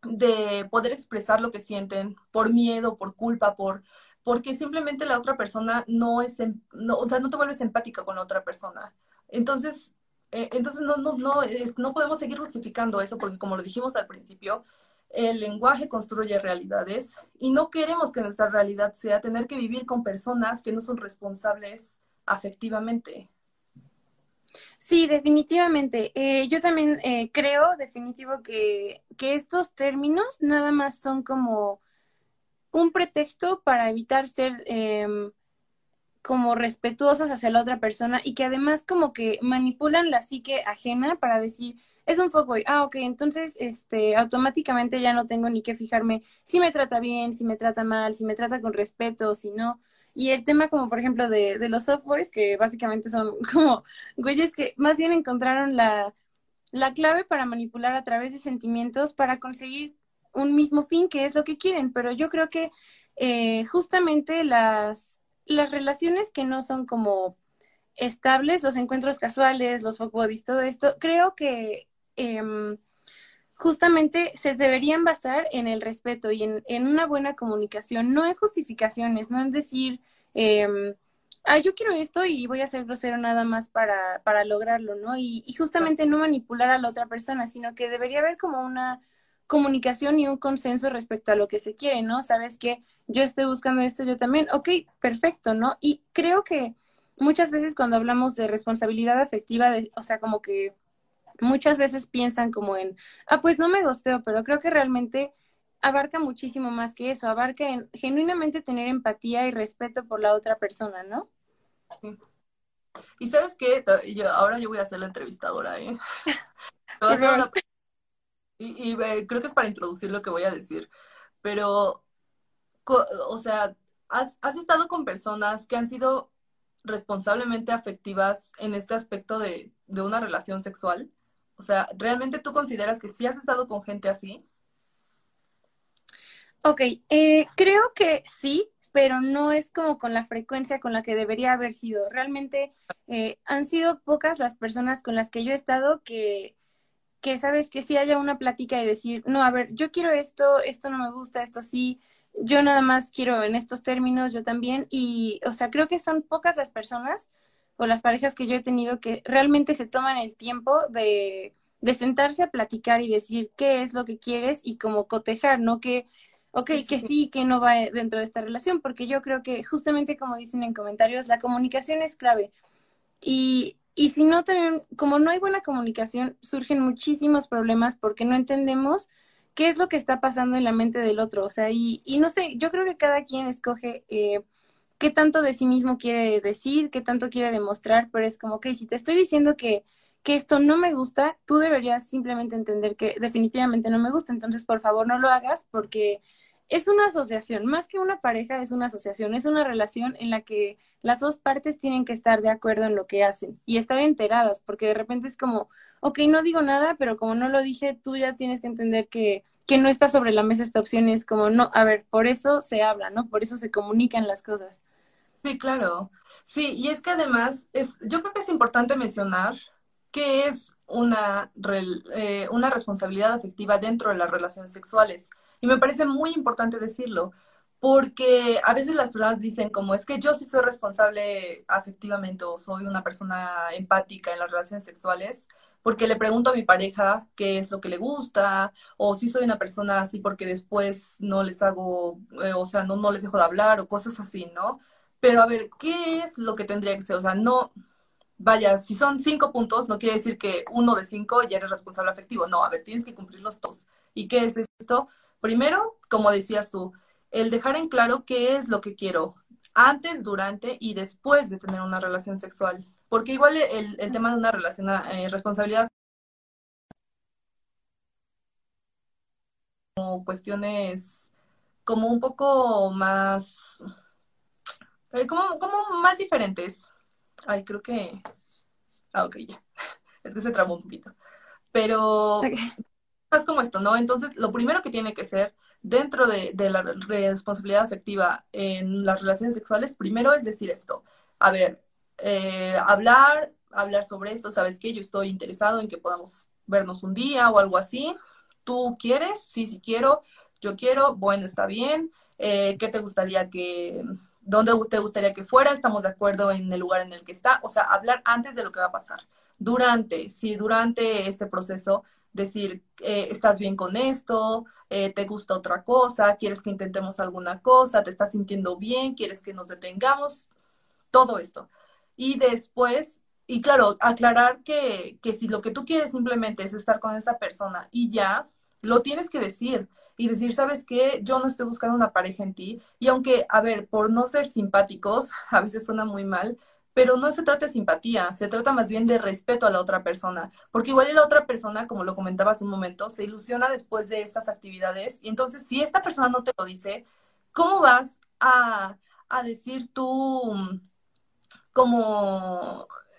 de poder expresar lo que sienten por miedo, por culpa, por, porque simplemente la otra persona no es, em, no, o sea, no te vuelves empática con la otra persona. Entonces, eh, entonces no, no, no, no podemos seguir justificando eso porque como lo dijimos al principio, el lenguaje construye realidades y no queremos que nuestra realidad sea tener que vivir con personas que no son responsables afectivamente. Sí, definitivamente. Eh, yo también eh, creo, definitivo, que, que estos términos nada más son como un pretexto para evitar ser em, como respetuosos hacia la otra persona y que además como que manipulan la psique ajena para decir, es un fuckboy, ah, ok, entonces este, automáticamente ya no tengo ni que fijarme si me trata bien, si me trata mal, si me trata con respeto, si no. Y el tema como por ejemplo de, los softboys, que básicamente son como güeyes que más bien encontraron la, la clave para manipular a través de sentimientos para conseguir un mismo fin, que es lo que quieren, pero yo creo que eh, justamente las, las relaciones que no son como estables, los encuentros casuales, los fuck todo esto, creo que em, justamente se deberían basar en el respeto y en, en, una buena comunicación, no en justificaciones, no en decir, eh, ah, yo quiero esto y voy a ser grosero nada más para, para lograrlo, ¿no? Y, y justamente no manipular a la otra persona, sino que debería haber como una comunicación y un consenso respecto a lo que se quiere, ¿no? Sabes que yo estoy buscando esto, yo también, ok, perfecto, ¿no? Y creo que muchas veces cuando hablamos de responsabilidad afectiva, o sea, como que muchas veces piensan como en, ah, pues no me gusteo, pero creo que realmente abarca muchísimo más que eso, abarca en genuinamente tener empatía y respeto por la otra persona, ¿no? Y sabes qué, yo, ahora yo voy a ser la entrevistadora, ¿eh? Y, eh, creo que es para introducir lo que voy a decir, pero, o sea, has, estado con personas que han sido responsablemente afectivas en este aspecto de, de, una relación sexual? O sea, ¿realmente tú consideras que sí has estado con gente así? Ok, eh, creo que sí, pero no es como con la frecuencia con la que debería haber sido. Realmente eh, han sido pocas las personas con las que yo he estado que que sabes que si haya una plática y decir, no, a ver, yo quiero esto, esto no me gusta, esto sí, yo nada más quiero en estos términos, yo también, y, o sea, creo que son pocas las personas o las parejas que yo he tenido que realmente se toman el tiempo de, de sentarse a platicar y decir qué es lo que quieres y como cotejar, ¿no? Que, ok, que sí, que no va dentro de esta relación, porque yo creo que justamente como dicen en comentarios, la comunicación es clave. Y y si no tienen, como no hay buena comunicación, surgen muchísimos problemas porque no entendemos qué es lo que está pasando en la mente del otro. O sea, y, y no sé, yo creo que cada quien escoge eh, qué tanto de sí mismo quiere decir, qué tanto quiere demostrar, pero es como, que si te estoy diciendo que, que esto no me gusta, tú deberías simplemente entender que definitivamente no me gusta. Entonces, por favor, no lo hagas porque es una asociación, más que una pareja, es una asociación, es una relación en la que las dos partes tienen que estar de acuerdo en lo que hacen y estar enteradas, porque de repente es como, ok, no digo nada, pero como no lo dije, tú ya tienes que entender que, que no está sobre la mesa esta opción es como, no, a ver, por eso se habla, ¿no? Por eso se comunican las cosas. Sí, claro. Sí, y es que además, es, yo creo que es importante mencionar que es una, eh, una responsabilidad afectiva dentro de las relaciones sexuales. Y me parece muy importante decirlo, porque a veces las personas dicen como es que yo sí soy responsable afectivamente o soy una persona empática en las relaciones sexuales, porque le pregunto a mi pareja qué es lo que le gusta, o si soy una persona así porque después no les hago, eh, o sea, no, no les dejo de hablar o cosas así, ¿no? Pero a ver, ¿qué es lo que tendría que ser? O sea, no, vaya, si son cinco puntos, no quiere decir que uno de cinco ya eres responsable afectivo. No, a ver, tienes que cumplir los dos. ¿Y qué es esto? Primero, como decías tú, el dejar en claro qué es lo que quiero antes, durante y después de tener una relación sexual. Porque igual el, tema de una relación, eh, responsabilidad como cuestiones como un poco más, eh, como, como más diferentes. Ay, creo que... Ah, ok, ya. Es que se trabó un poquito. Pero es como esto, ¿no? Entonces, lo primero que tiene que ser dentro de, la responsabilidad afectiva en las relaciones sexuales, primero es decir esto. A ver, eh, hablar, hablar sobre esto, ¿sabes qué? Yo estoy interesado en que podamos vernos un día o algo así. ¿Tú quieres? Sí, sí quiero. Yo quiero. Bueno, está bien. Eh, ¿Qué te gustaría que, dónde te gustaría que fuera? Estamos de acuerdo en el lugar en el que está. O sea, hablar antes de lo que va a pasar. Durante, si durante este proceso decir, eh, estás bien con esto, eh, te gusta otra cosa, quieres que intentemos alguna cosa, te estás sintiendo bien, quieres que nos detengamos, todo esto. Y después, y claro, aclarar que, que si lo que tú quieres simplemente es estar con esa persona y ya, lo tienes que decir y decir, ¿sabes qué? Yo no estoy buscando una pareja en ti. Y aunque, a ver, por no ser simpáticos, a veces suena muy mal, pero no se trata de simpatía, se trata más bien de respeto a la otra persona, porque igual la otra persona, como lo comentaba hace un momento, se ilusiona después de estas actividades y entonces si esta persona no te lo dice, ¿cómo vas a, decir tú.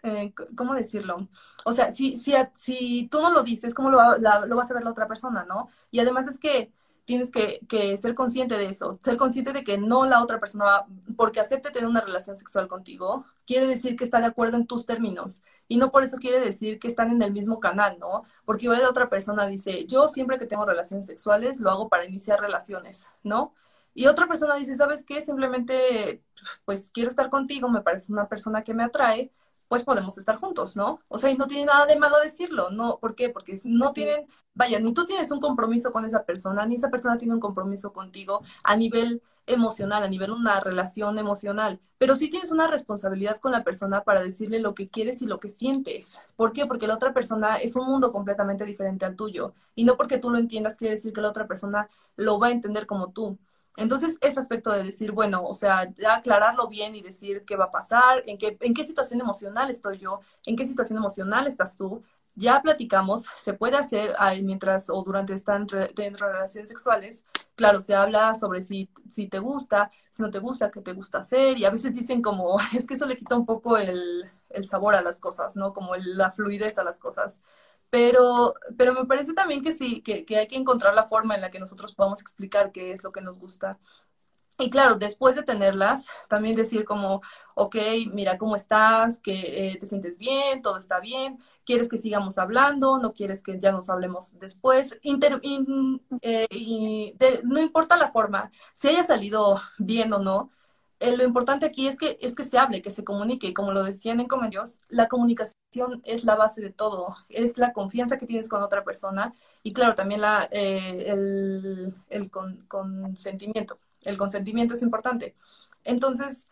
Eh, ¿Cómo decirlo? O sea, si, si, si tú no lo dices, ¿cómo lo, lo vas a ver la otra persona, no? Y además es que tienes que, ser consciente de eso, ser consciente de que no la otra persona, va, porque acepte tener una relación sexual contigo, quiere decir que está de acuerdo en tus términos. Y no por eso quiere decir que están en el mismo canal, ¿no? Porque igual la otra persona dice, yo siempre que tengo relaciones sexuales lo hago para iniciar relaciones, ¿no? Y otra persona dice, ¿sabes qué? Simplemente, pues quiero estar contigo, me parece una persona que me atrae, pues podemos estar juntos, ¿no? O sea, y no tiene nada de malo decirlo, ¿no? ¿Por qué? Porque no tienen, vaya, ni tú tienes un compromiso con esa persona, ni esa persona tiene un compromiso contigo a nivel emocional, a nivel una relación emocional, pero sí tienes una responsabilidad con la persona para decirle lo que quieres y lo que sientes. ¿Por qué? Porque la otra persona es un mundo completamente diferente al tuyo y no porque tú lo entiendas quiere decir que la otra persona lo va a entender como tú. Entonces, ese aspecto de decir, bueno, o sea, ya aclararlo bien y decir qué va a pasar, en qué, en qué situación emocional estoy yo, en qué situación emocional estás tú, ya platicamos, se puede hacer mientras o durante estar dentro de relaciones sexuales. Claro, se habla sobre si, si te gusta, si no te gusta, qué te gusta hacer, y a veces dicen como, es que eso le quita un poco el, el sabor a las cosas, ¿no? Como la fluidez a las cosas. Pero, pero me parece también que sí, que, que hay que encontrar la forma en la que nosotros podamos explicar qué es lo que nos gusta. Y claro, después de tenerlas, también decir como, ok, mira cómo estás, que eh, te sientes bien, todo está bien, quieres que sigamos hablando, no quieres que ya nos hablemos después. Eh, y no importa la forma, si haya salido bien o no, eh, lo importante aquí es que, es que se hable, que se comunique. Como lo decían en Comedios, la comunicación es la base de todo. Es la confianza que tienes con otra persona y claro, también eh, el, consentimiento. El consentimiento es importante. Entonces,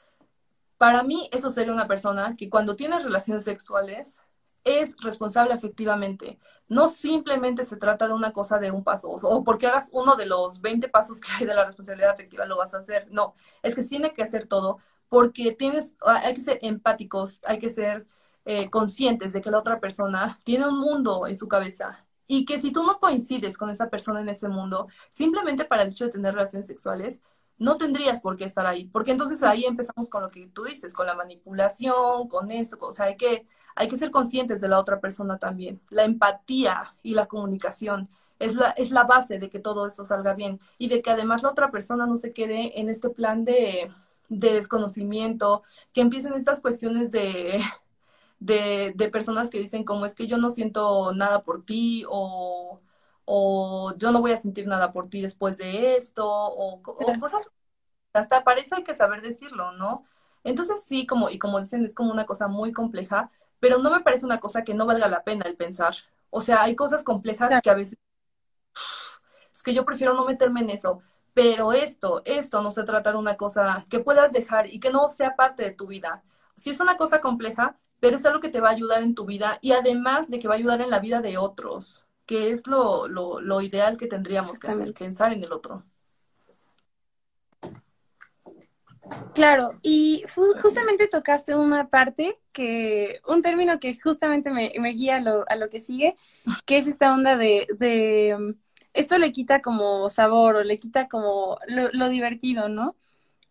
para mí eso sería una persona que cuando tiene relaciones sexuales es responsable afectivamente. No simplemente se trata de una cosa de un paso, o porque hagas uno de los 20 pasos que hay de la responsabilidad afectiva, lo vas a hacer. No, es que tiene que hacer todo porque tienes, hay que ser empáticos, hay que ser eh, conscientes de que la otra persona tiene un mundo en su cabeza y que si tú no coincides con esa persona en ese mundo, simplemente para el hecho de tener relaciones sexuales, no tendrías por qué estar ahí, porque entonces ahí empezamos con lo que tú dices, con la manipulación, con esto, o sea, hay que, hay que ser conscientes de la otra persona también. La empatía y la comunicación es la, es la base de que todo esto salga bien y de que además la otra persona no se quede en este plan de, de desconocimiento, que empiecen estas cuestiones de, de, de, personas que dicen como es que yo no siento nada por ti o, o yo no voy a sentir nada por ti después de esto o, o cosas hasta para eso hay que saber decirlo, ¿no? Entonces sí, como, y como dicen, es como una cosa muy compleja, pero no me parece una cosa que no valga la pena el pensar. O sea, hay cosas complejas que a veces es que yo prefiero no meterme en eso. Pero esto, esto no se trata de una cosa que puedas dejar y que no sea parte de tu vida. Sí es una cosa compleja, pero es algo que te va a ayudar en tu vida y además de que va a ayudar en la vida de otros, que es lo, lo, lo ideal que tendríamos que hacer, pensar en el otro. Claro, y justamente tocaste una parte que, un término que justamente me, me guía a lo, a lo, que sigue, que es esta onda de, de, esto le quita como sabor o le quita como lo, divertido, ¿no?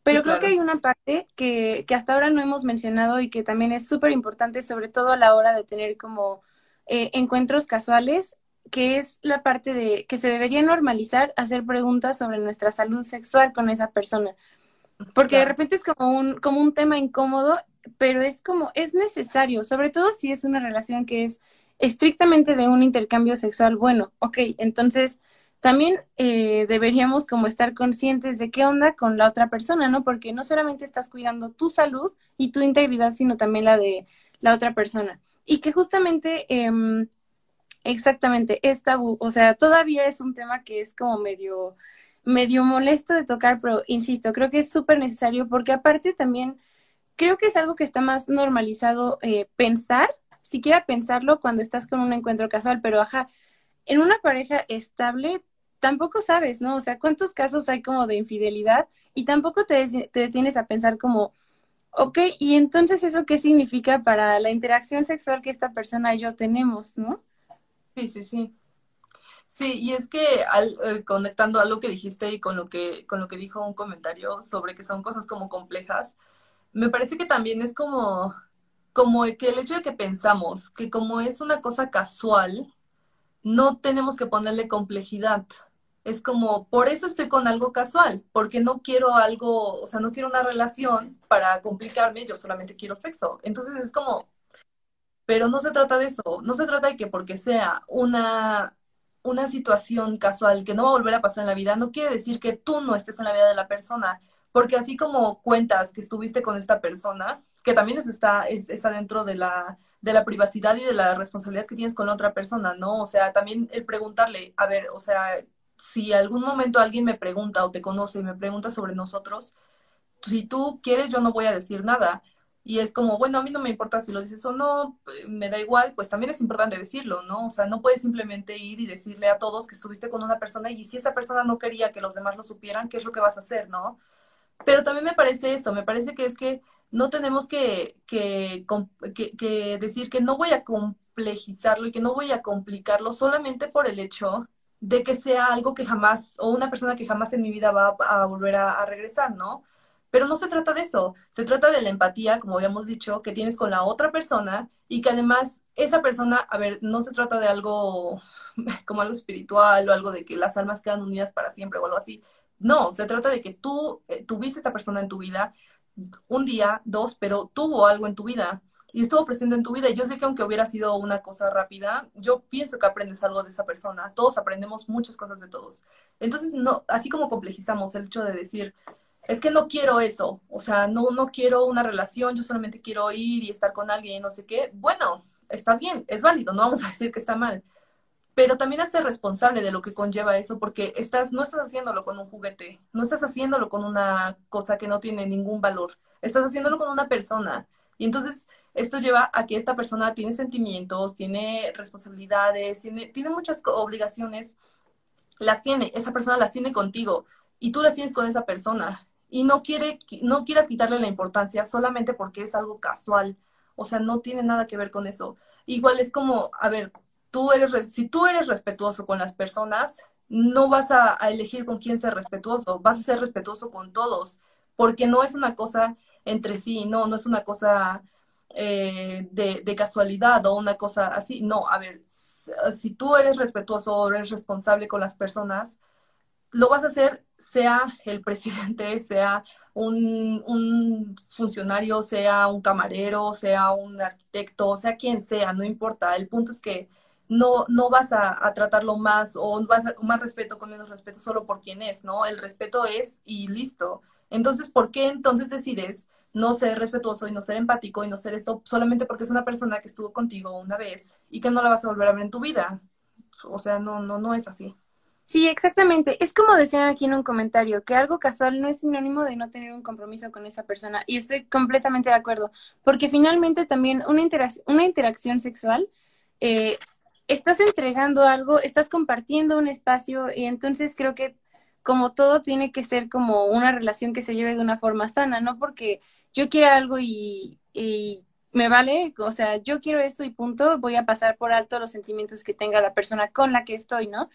Pero creo que hay una parte que, que, hasta ahora no hemos mencionado y que también es súper importante, sobre todo a la hora de tener como eh, encuentros casuales, que es la parte de que se debería normalizar hacer preguntas sobre nuestra salud sexual con esa persona porque de repente es como un, como un tema incómodo, pero es como, es necesario, sobre todo si es una relación que es estrictamente de un intercambio sexual. Bueno, ok, entonces también eh, deberíamos como estar conscientes de qué onda con la otra persona, ¿no? Porque no solamente estás cuidando tu salud y tu integridad, sino también la de la otra persona. Y que justamente, eh, exactamente, es tabú, o sea, todavía es un tema que es como medio medio molesto de tocar, pero insisto, creo que es súper necesario porque aparte también creo que es algo que está más normalizado eh, pensar, siquiera pensarlo cuando estás con un encuentro casual, pero ajá, en una pareja estable tampoco sabes, ¿no? O sea, ¿cuántos casos hay como de infidelidad? Y tampoco te, te detienes a pensar como, ok, y entonces eso qué significa para la interacción sexual que esta persona y yo tenemos, ¿no? Sí, sí, sí. Sí, y es que eh, conectando a lo que dijiste y con lo que, con lo que dijo un comentario sobre que son cosas como complejas, me parece que también es como, como que el hecho de que pensamos que como es una cosa casual, no tenemos que ponerle complejidad. Es como, por eso estoy con algo casual, porque no quiero algo, o sea, no quiero una relación para complicarme, yo solamente quiero sexo. Entonces es como, pero no se trata de eso, no se trata de que porque sea una una situación casual que no va a volver a pasar en la vida, no quiere decir que tú no estés en la vida de la persona, porque así como cuentas que estuviste con esta persona, que también eso está, está dentro de la, de la privacidad y de la responsabilidad que tienes con la otra persona, ¿no? O sea, también el preguntarle, a ver, o sea, si algún momento alguien me pregunta o te conoce y me pregunta sobre nosotros, si tú quieres, yo no voy a decir nada y es como, bueno, a mí no me importa si lo dices o no, eh, me da igual, pues también es importante decirlo, ¿no? O sea, no puedes simplemente ir y decirle a todos que estuviste con una persona y si esa persona no quería que los demás lo supieran, ¿qué es lo que vas a hacer, no? Pero también me parece eso, me parece que es que no tenemos que, que, que, decir que no voy a complejizarlo y que no voy a complicarlo solamente por el hecho de que sea algo que jamás, o una persona que jamás en mi vida va a, volver a regresar, ¿no? Pero no se trata de eso, se trata de la empatía, como habíamos dicho, que tienes con la otra persona y que además esa persona, a ver, no se trata de algo como algo espiritual o algo de que las almas quedan unidas para siempre o algo así. No, se trata de que tú eh, tuviste esta persona en tu vida un día, dos, pero tuvo algo en tu vida y estuvo presente en tu vida. Y yo sé que aunque hubiera sido una cosa rápida, yo pienso que aprendes algo de esa persona. Todos aprendemos muchas cosas de todos. Entonces, no, así como complejizamos el hecho de decir, es que no quiero eso, o sea, no, no quiero una relación, yo solamente quiero ir y estar con alguien y no sé qué. Bueno, está bien, es válido, no vamos a decir que está mal, pero también hazte responsable de lo que conlleva eso, porque estás, no estás haciéndolo con un juguete, no estás haciéndolo con una cosa que no tiene ningún valor, estás haciéndolo con una persona. Y entonces esto lleva a que esta persona tiene sentimientos, tiene responsabilidades, tiene, tiene muchas obligaciones, las tiene, esa persona las tiene contigo y tú las tienes con esa persona y no, quiere, no quieras quitarle la importancia solamente porque es algo casual O sea, no tiene nada que ver con eso. Igual es como, a ver, tú eres, si tú eres respetuoso con las personas, no vas a, elegir con quién ser respetuoso, vas a ser respetuoso con todos, porque no es una cosa entre sí, no, no es una cosa eh, de, de, casualidad o una cosa así, no, a ver, si tú eres respetuoso o eres responsable con las personas, lo vas a hacer sea el presidente, sea un, un, funcionario, sea un camarero, sea un arquitecto, sea quien sea, no importa. El punto es que no, no vas a, tratarlo más o vas a, con más respeto, con menos respeto, solo por quien es, ¿no? El respeto es y listo. Entonces, ¿por qué entonces decides no ser respetuoso y no ser empático y no ser esto solamente porque es una persona que estuvo contigo una vez y que no la vas a volver a ver en tu vida? O sea, no, no, no es así. Sí, exactamente. Es como decían aquí en un comentario, que algo casual no es sinónimo de no tener un compromiso con esa persona. Y estoy completamente de acuerdo, porque finalmente también una, una interacción sexual eh, estás entregando algo, estás compartiendo un espacio y entonces creo que como todo tiene que ser como una relación que se lleve de una forma sana, no porque yo quiera algo y me vale, o sea, yo quiero esto y punto, voy a pasar por alto los sentimientos que tenga la persona con la que estoy, ¿no?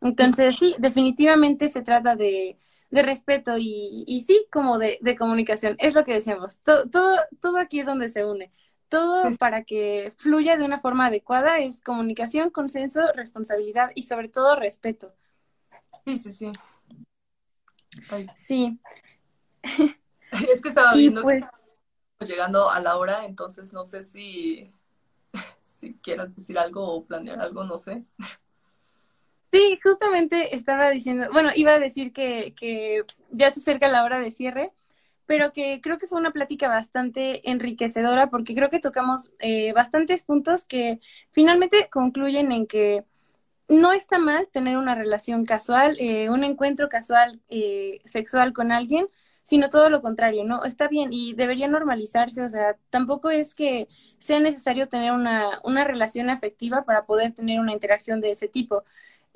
Entonces, sí, definitivamente se trata de, de respeto y, y, sí, como de, de, comunicación. Es lo que decíamos. Todo, todo, todo aquí es donde se une todo para que fluya de una forma adecuada es comunicación, consenso, responsabilidad y sobre todo respeto. Sí, sí, sí. Sí. Es que estaba viendo pues, llegando a la hora, entonces no sé si, si quieras decir algo o planear algo, no sé. Sí, justamente estaba diciendo, bueno, iba a decir que, que ya se acerca la hora de cierre, pero que creo que fue una plática bastante enriquecedora porque creo que tocamos eh, bastantes puntos que finalmente concluyen en que no está mal tener una relación casual, eh, un encuentro casual eh, sexual con alguien, sino todo lo contrario, ¿no? Está bien y debería normalizarse, o sea, tampoco es que sea necesario tener una, una relación afectiva para poder tener una interacción de ese tipo.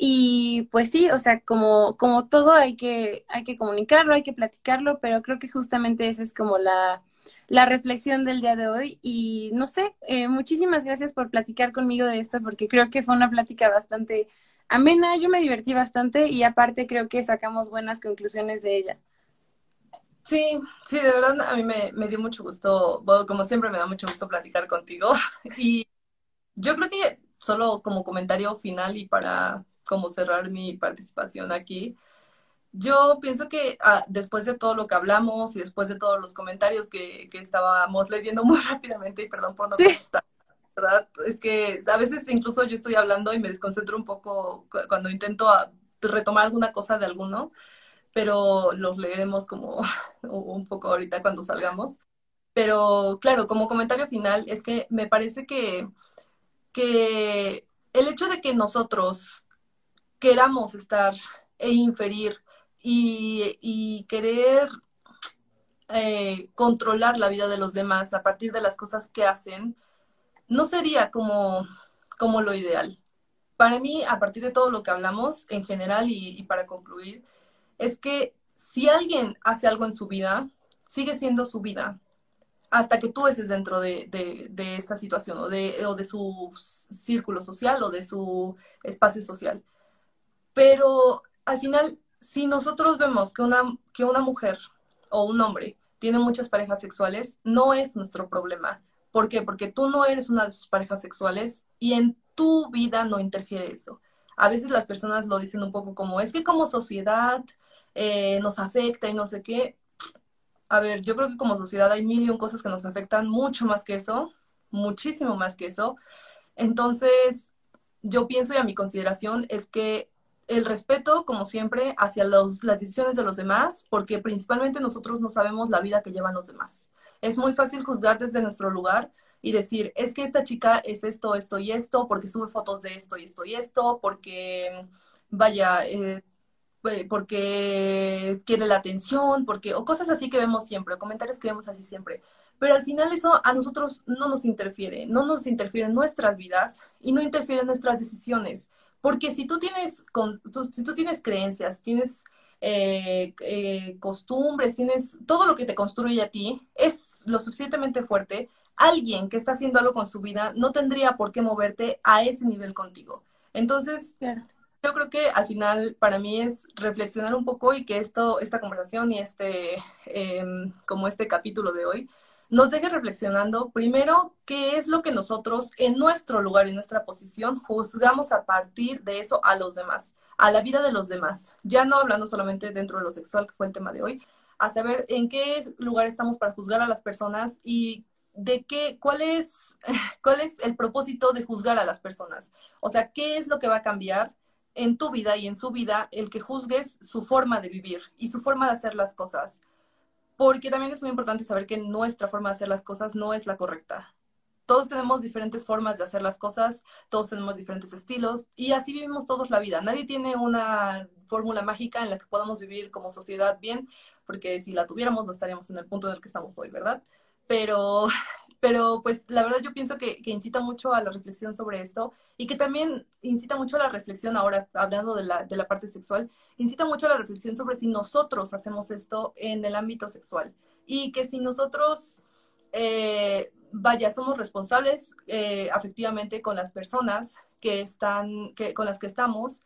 Y pues sí, o sea, como, como todo hay que, hay que comunicarlo, hay que platicarlo, pero creo que justamente esa es como la, la reflexión del día de hoy. Y no sé, eh, muchísimas gracias por platicar conmigo de esto, porque creo que fue una plática bastante amena, yo me divertí bastante y aparte creo que sacamos buenas conclusiones de ella. Sí, sí, de verdad a mí me, me dio mucho gusto, bueno, como siempre me da mucho gusto platicar contigo. Y yo creo que solo como comentario final y para como cerrar mi participación aquí. Yo pienso que ah, después de todo lo que hablamos y después de todos los comentarios que, que estábamos leyendo muy rápidamente, y perdón por no contestar, ¿verdad? Es que a veces incluso yo estoy hablando y me desconcentro un poco cuando intento ah, retomar alguna cosa de alguno, pero los leeremos como un poco ahorita cuando salgamos. Pero claro, como comentario final, es que me parece que, que el hecho de que nosotros queramos estar e inferir y, querer eh, controlar la vida de los demás a partir de las cosas que hacen, no sería como, como lo ideal. Para mí, a partir de todo lo que hablamos en general y, para concluir, es que si alguien hace algo en su vida, sigue siendo su vida hasta que tú estés dentro de, de, esta situación o de, o de su círculo social o de su espacio social. Pero al final, si nosotros vemos que una, que una mujer o un hombre tiene muchas parejas sexuales, no es nuestro problema. ¿Por qué? Porque tú no eres una de sus parejas sexuales y en tu vida no interfiere eso. A veces las personas lo dicen un poco como, es que como sociedad eh, nos afecta y no sé qué. A ver, yo creo que como sociedad hay mil y un cosas que nos afectan mucho más que eso, muchísimo más que eso. Entonces, yo pienso y a mi consideración es que el respeto, como siempre, hacia las decisiones de los demás, porque principalmente nosotros no sabemos la vida que llevan los demás. Es muy fácil juzgar desde nuestro lugar y decir, es que esta chica es esto, esto y esto, porque sube fotos de esto y esto y esto, porque, vaya, eh, porque quiere la atención, porque, o cosas así que vemos siempre, comentarios que vemos así siempre. Pero al final eso a nosotros no nos interfiere, no nos interfiere en nuestras vidas y no interfiere en nuestras decisiones. Porque si tú tienes, si tú tienes creencias, tienes eh, eh, costumbres, tienes todo lo que te construye a ti, es lo suficientemente fuerte, alguien que está haciendo algo con su vida no tendría por qué moverte a ese nivel contigo. Entonces, yo creo que al final para mí es reflexionar un poco y que esto, esta conversación y este, em, como este capítulo de hoy, nos deje reflexionando primero qué es lo que nosotros en nuestro lugar, y nuestra posición, juzgamos a partir de eso a los demás, a la vida de los demás. Ya no hablando solamente dentro de lo sexual, que fue el tema de hoy, a saber en qué lugar estamos para juzgar a las personas y de qué, cuál es, cuál es el propósito de juzgar a las personas. O sea, qué es lo que va a cambiar en tu vida y en su vida el que juzgues su forma de vivir y su forma de hacer las cosas. Porque también es muy importante saber que nuestra forma de hacer las cosas no es la correcta. Todos tenemos diferentes formas de hacer las cosas, todos tenemos diferentes estilos y así vivimos todos la vida. Nadie tiene una fórmula mágica en la que podamos vivir como sociedad bien, porque si la tuviéramos no estaríamos en el punto en el que estamos hoy, ¿verdad? pero, pero pues la verdad yo pienso que, incita mucho a la reflexión sobre esto y que también incita mucho a la reflexión ahora, hablando de la, de la parte sexual, incita mucho a la reflexión sobre si nosotros hacemos esto en el ámbito sexual y que si nosotros, eh, vaya, somos responsables eh, afectivamente con las personas que están, que, con las que estamos,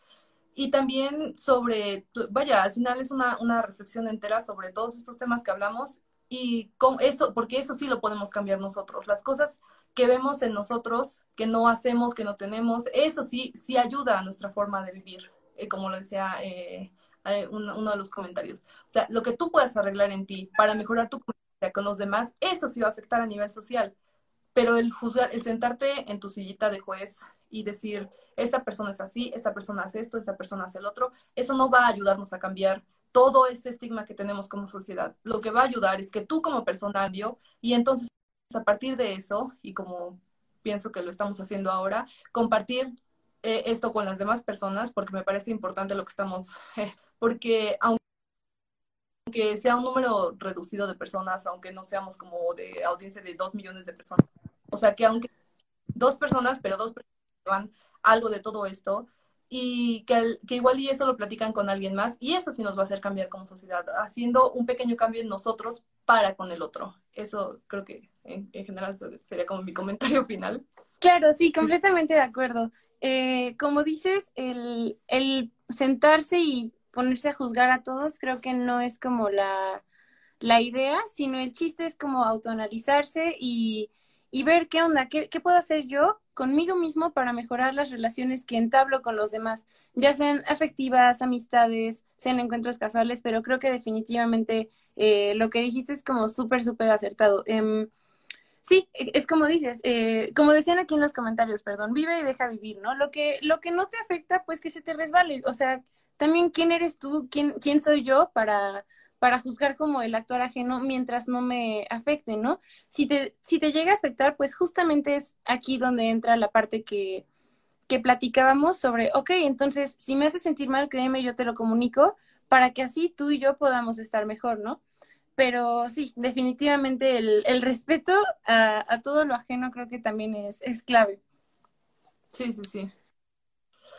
y también sobre, vaya, al final es una, una, reflexión entera sobre todos estos temas que hablamos y con eso, porque eso sí lo podemos cambiar nosotros. Las cosas que vemos en nosotros, que no hacemos, que no tenemos, eso sí, sí ayuda a nuestra forma de vivir, eh, como lo decía eh, eh, uno, de los comentarios. O sea, lo que tú puedas arreglar en ti para mejorar tu comunidad con los demás, eso sí va a afectar a nivel social. Pero el juzgar, el sentarte en tu sillita de juez y decir, esta persona es así, esta persona hace esto, esta persona hace el otro, eso no va a ayudarnos a cambiar todo este estigma que tenemos como sociedad. Lo que va a ayudar es que tú como persona vio y entonces a partir de eso, y como pienso que lo estamos haciendo ahora, compartir eh, esto con las demás personas, porque me parece importante lo que estamos, eh, porque aunque sea un número reducido de personas, aunque no seamos como de audiencia de dos millones de personas, o sea que aunque dos personas, pero dos personas llevan algo de todo esto, y que, que, igual y eso lo platican con alguien más y eso sí nos va a hacer cambiar como sociedad, haciendo un pequeño cambio en nosotros para con el otro. Eso creo que en, general sería como mi comentario final. Claro, sí, completamente de acuerdo. Eh, como dices, el, el sentarse y ponerse a juzgar a todos creo que no es como la, la idea, sino el chiste es como autoanalizarse y y ver qué onda, qué, qué puedo hacer yo conmigo mismo para mejorar las relaciones que entablo con los demás, ya sean afectivas, amistades, sean encuentros casuales, pero creo que definitivamente eh, lo que dijiste es como súper, súper acertado. Em, sí, e, es como dices, eh, como decían aquí en los comentarios, perdón, vive y deja vivir, ¿no? Lo que, lo que no te afecta, pues que se te resbale, o sea, también quién eres tú, quién, quién soy yo para para juzgar como el actor ajeno mientras no me afecte, ¿no? Si te, si te llega a afectar, pues justamente es aquí donde entra la parte que, que platicábamos sobre, ok, entonces si me hace sentir mal, créeme, yo te lo comunico para que así tú y yo podamos estar mejor, ¿no? Pero sí, definitivamente el, el respeto a, a, todo lo ajeno creo que también es, es clave. Sí, sí, sí.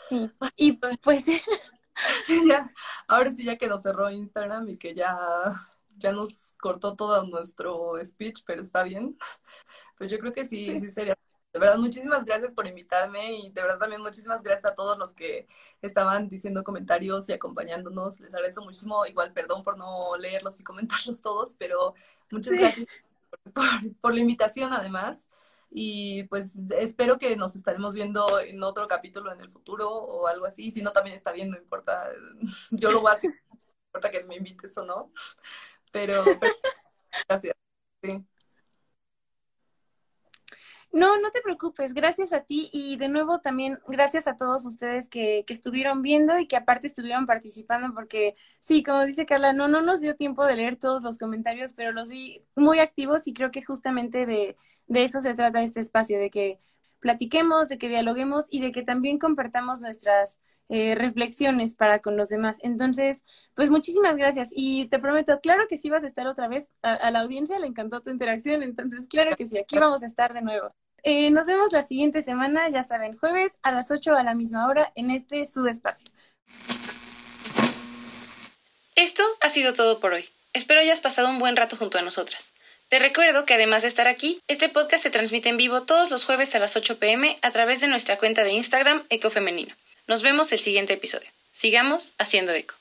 sí. Y pues Sí, ya, ahora sí ya que nos cerró Instagram y que ya, ya nos cortó todo nuestro speech, pero está bien. Pues yo creo que sí, sí sería. De verdad, muchísimas gracias por invitarme y de verdad también muchísimas gracias a todos los que estaban diciendo comentarios y acompañándonos. Les agradezco muchísimo. Igual, perdón por no leerlos y comentarlos todos, pero muchas gracias por la invitación además. Y pues espero que nos estaremos viendo en otro capítulo en el futuro o algo así. Si no, también está bien, no importa. Yo lo voy a hacer, no importa que me invites o no. Pero, gracias. No, no te preocupes, gracias a ti y de nuevo también gracias a todos ustedes que, que, estuvieron viendo y que aparte estuvieron participando porque sí, como dice Carla, no, no nos dio tiempo de leer todos los comentarios, pero los vi muy activos y creo que justamente de, de eso se trata este espacio, de que platiquemos, de que dialoguemos y de que también compartamos nuestras eh, reflexiones para con los demás. Entonces, pues muchísimas gracias y te prometo, claro que sí vas a estar otra vez, a, la audiencia le encantó tu interacción, entonces claro que sí, aquí vamos a estar de nuevo. Eh, nos vemos la siguiente semana, ya saben, jueves a las 8 a la misma hora en este su espacio. Esto ha sido todo por hoy. Espero hayas pasado un buen rato junto a nosotras. Te recuerdo que además de estar aquí, este podcast se transmite en vivo todos los jueves a las 8 pm a través de nuestra cuenta de Instagram Ecofemenino. Nos vemos el siguiente episodio. Sigamos haciendo eco.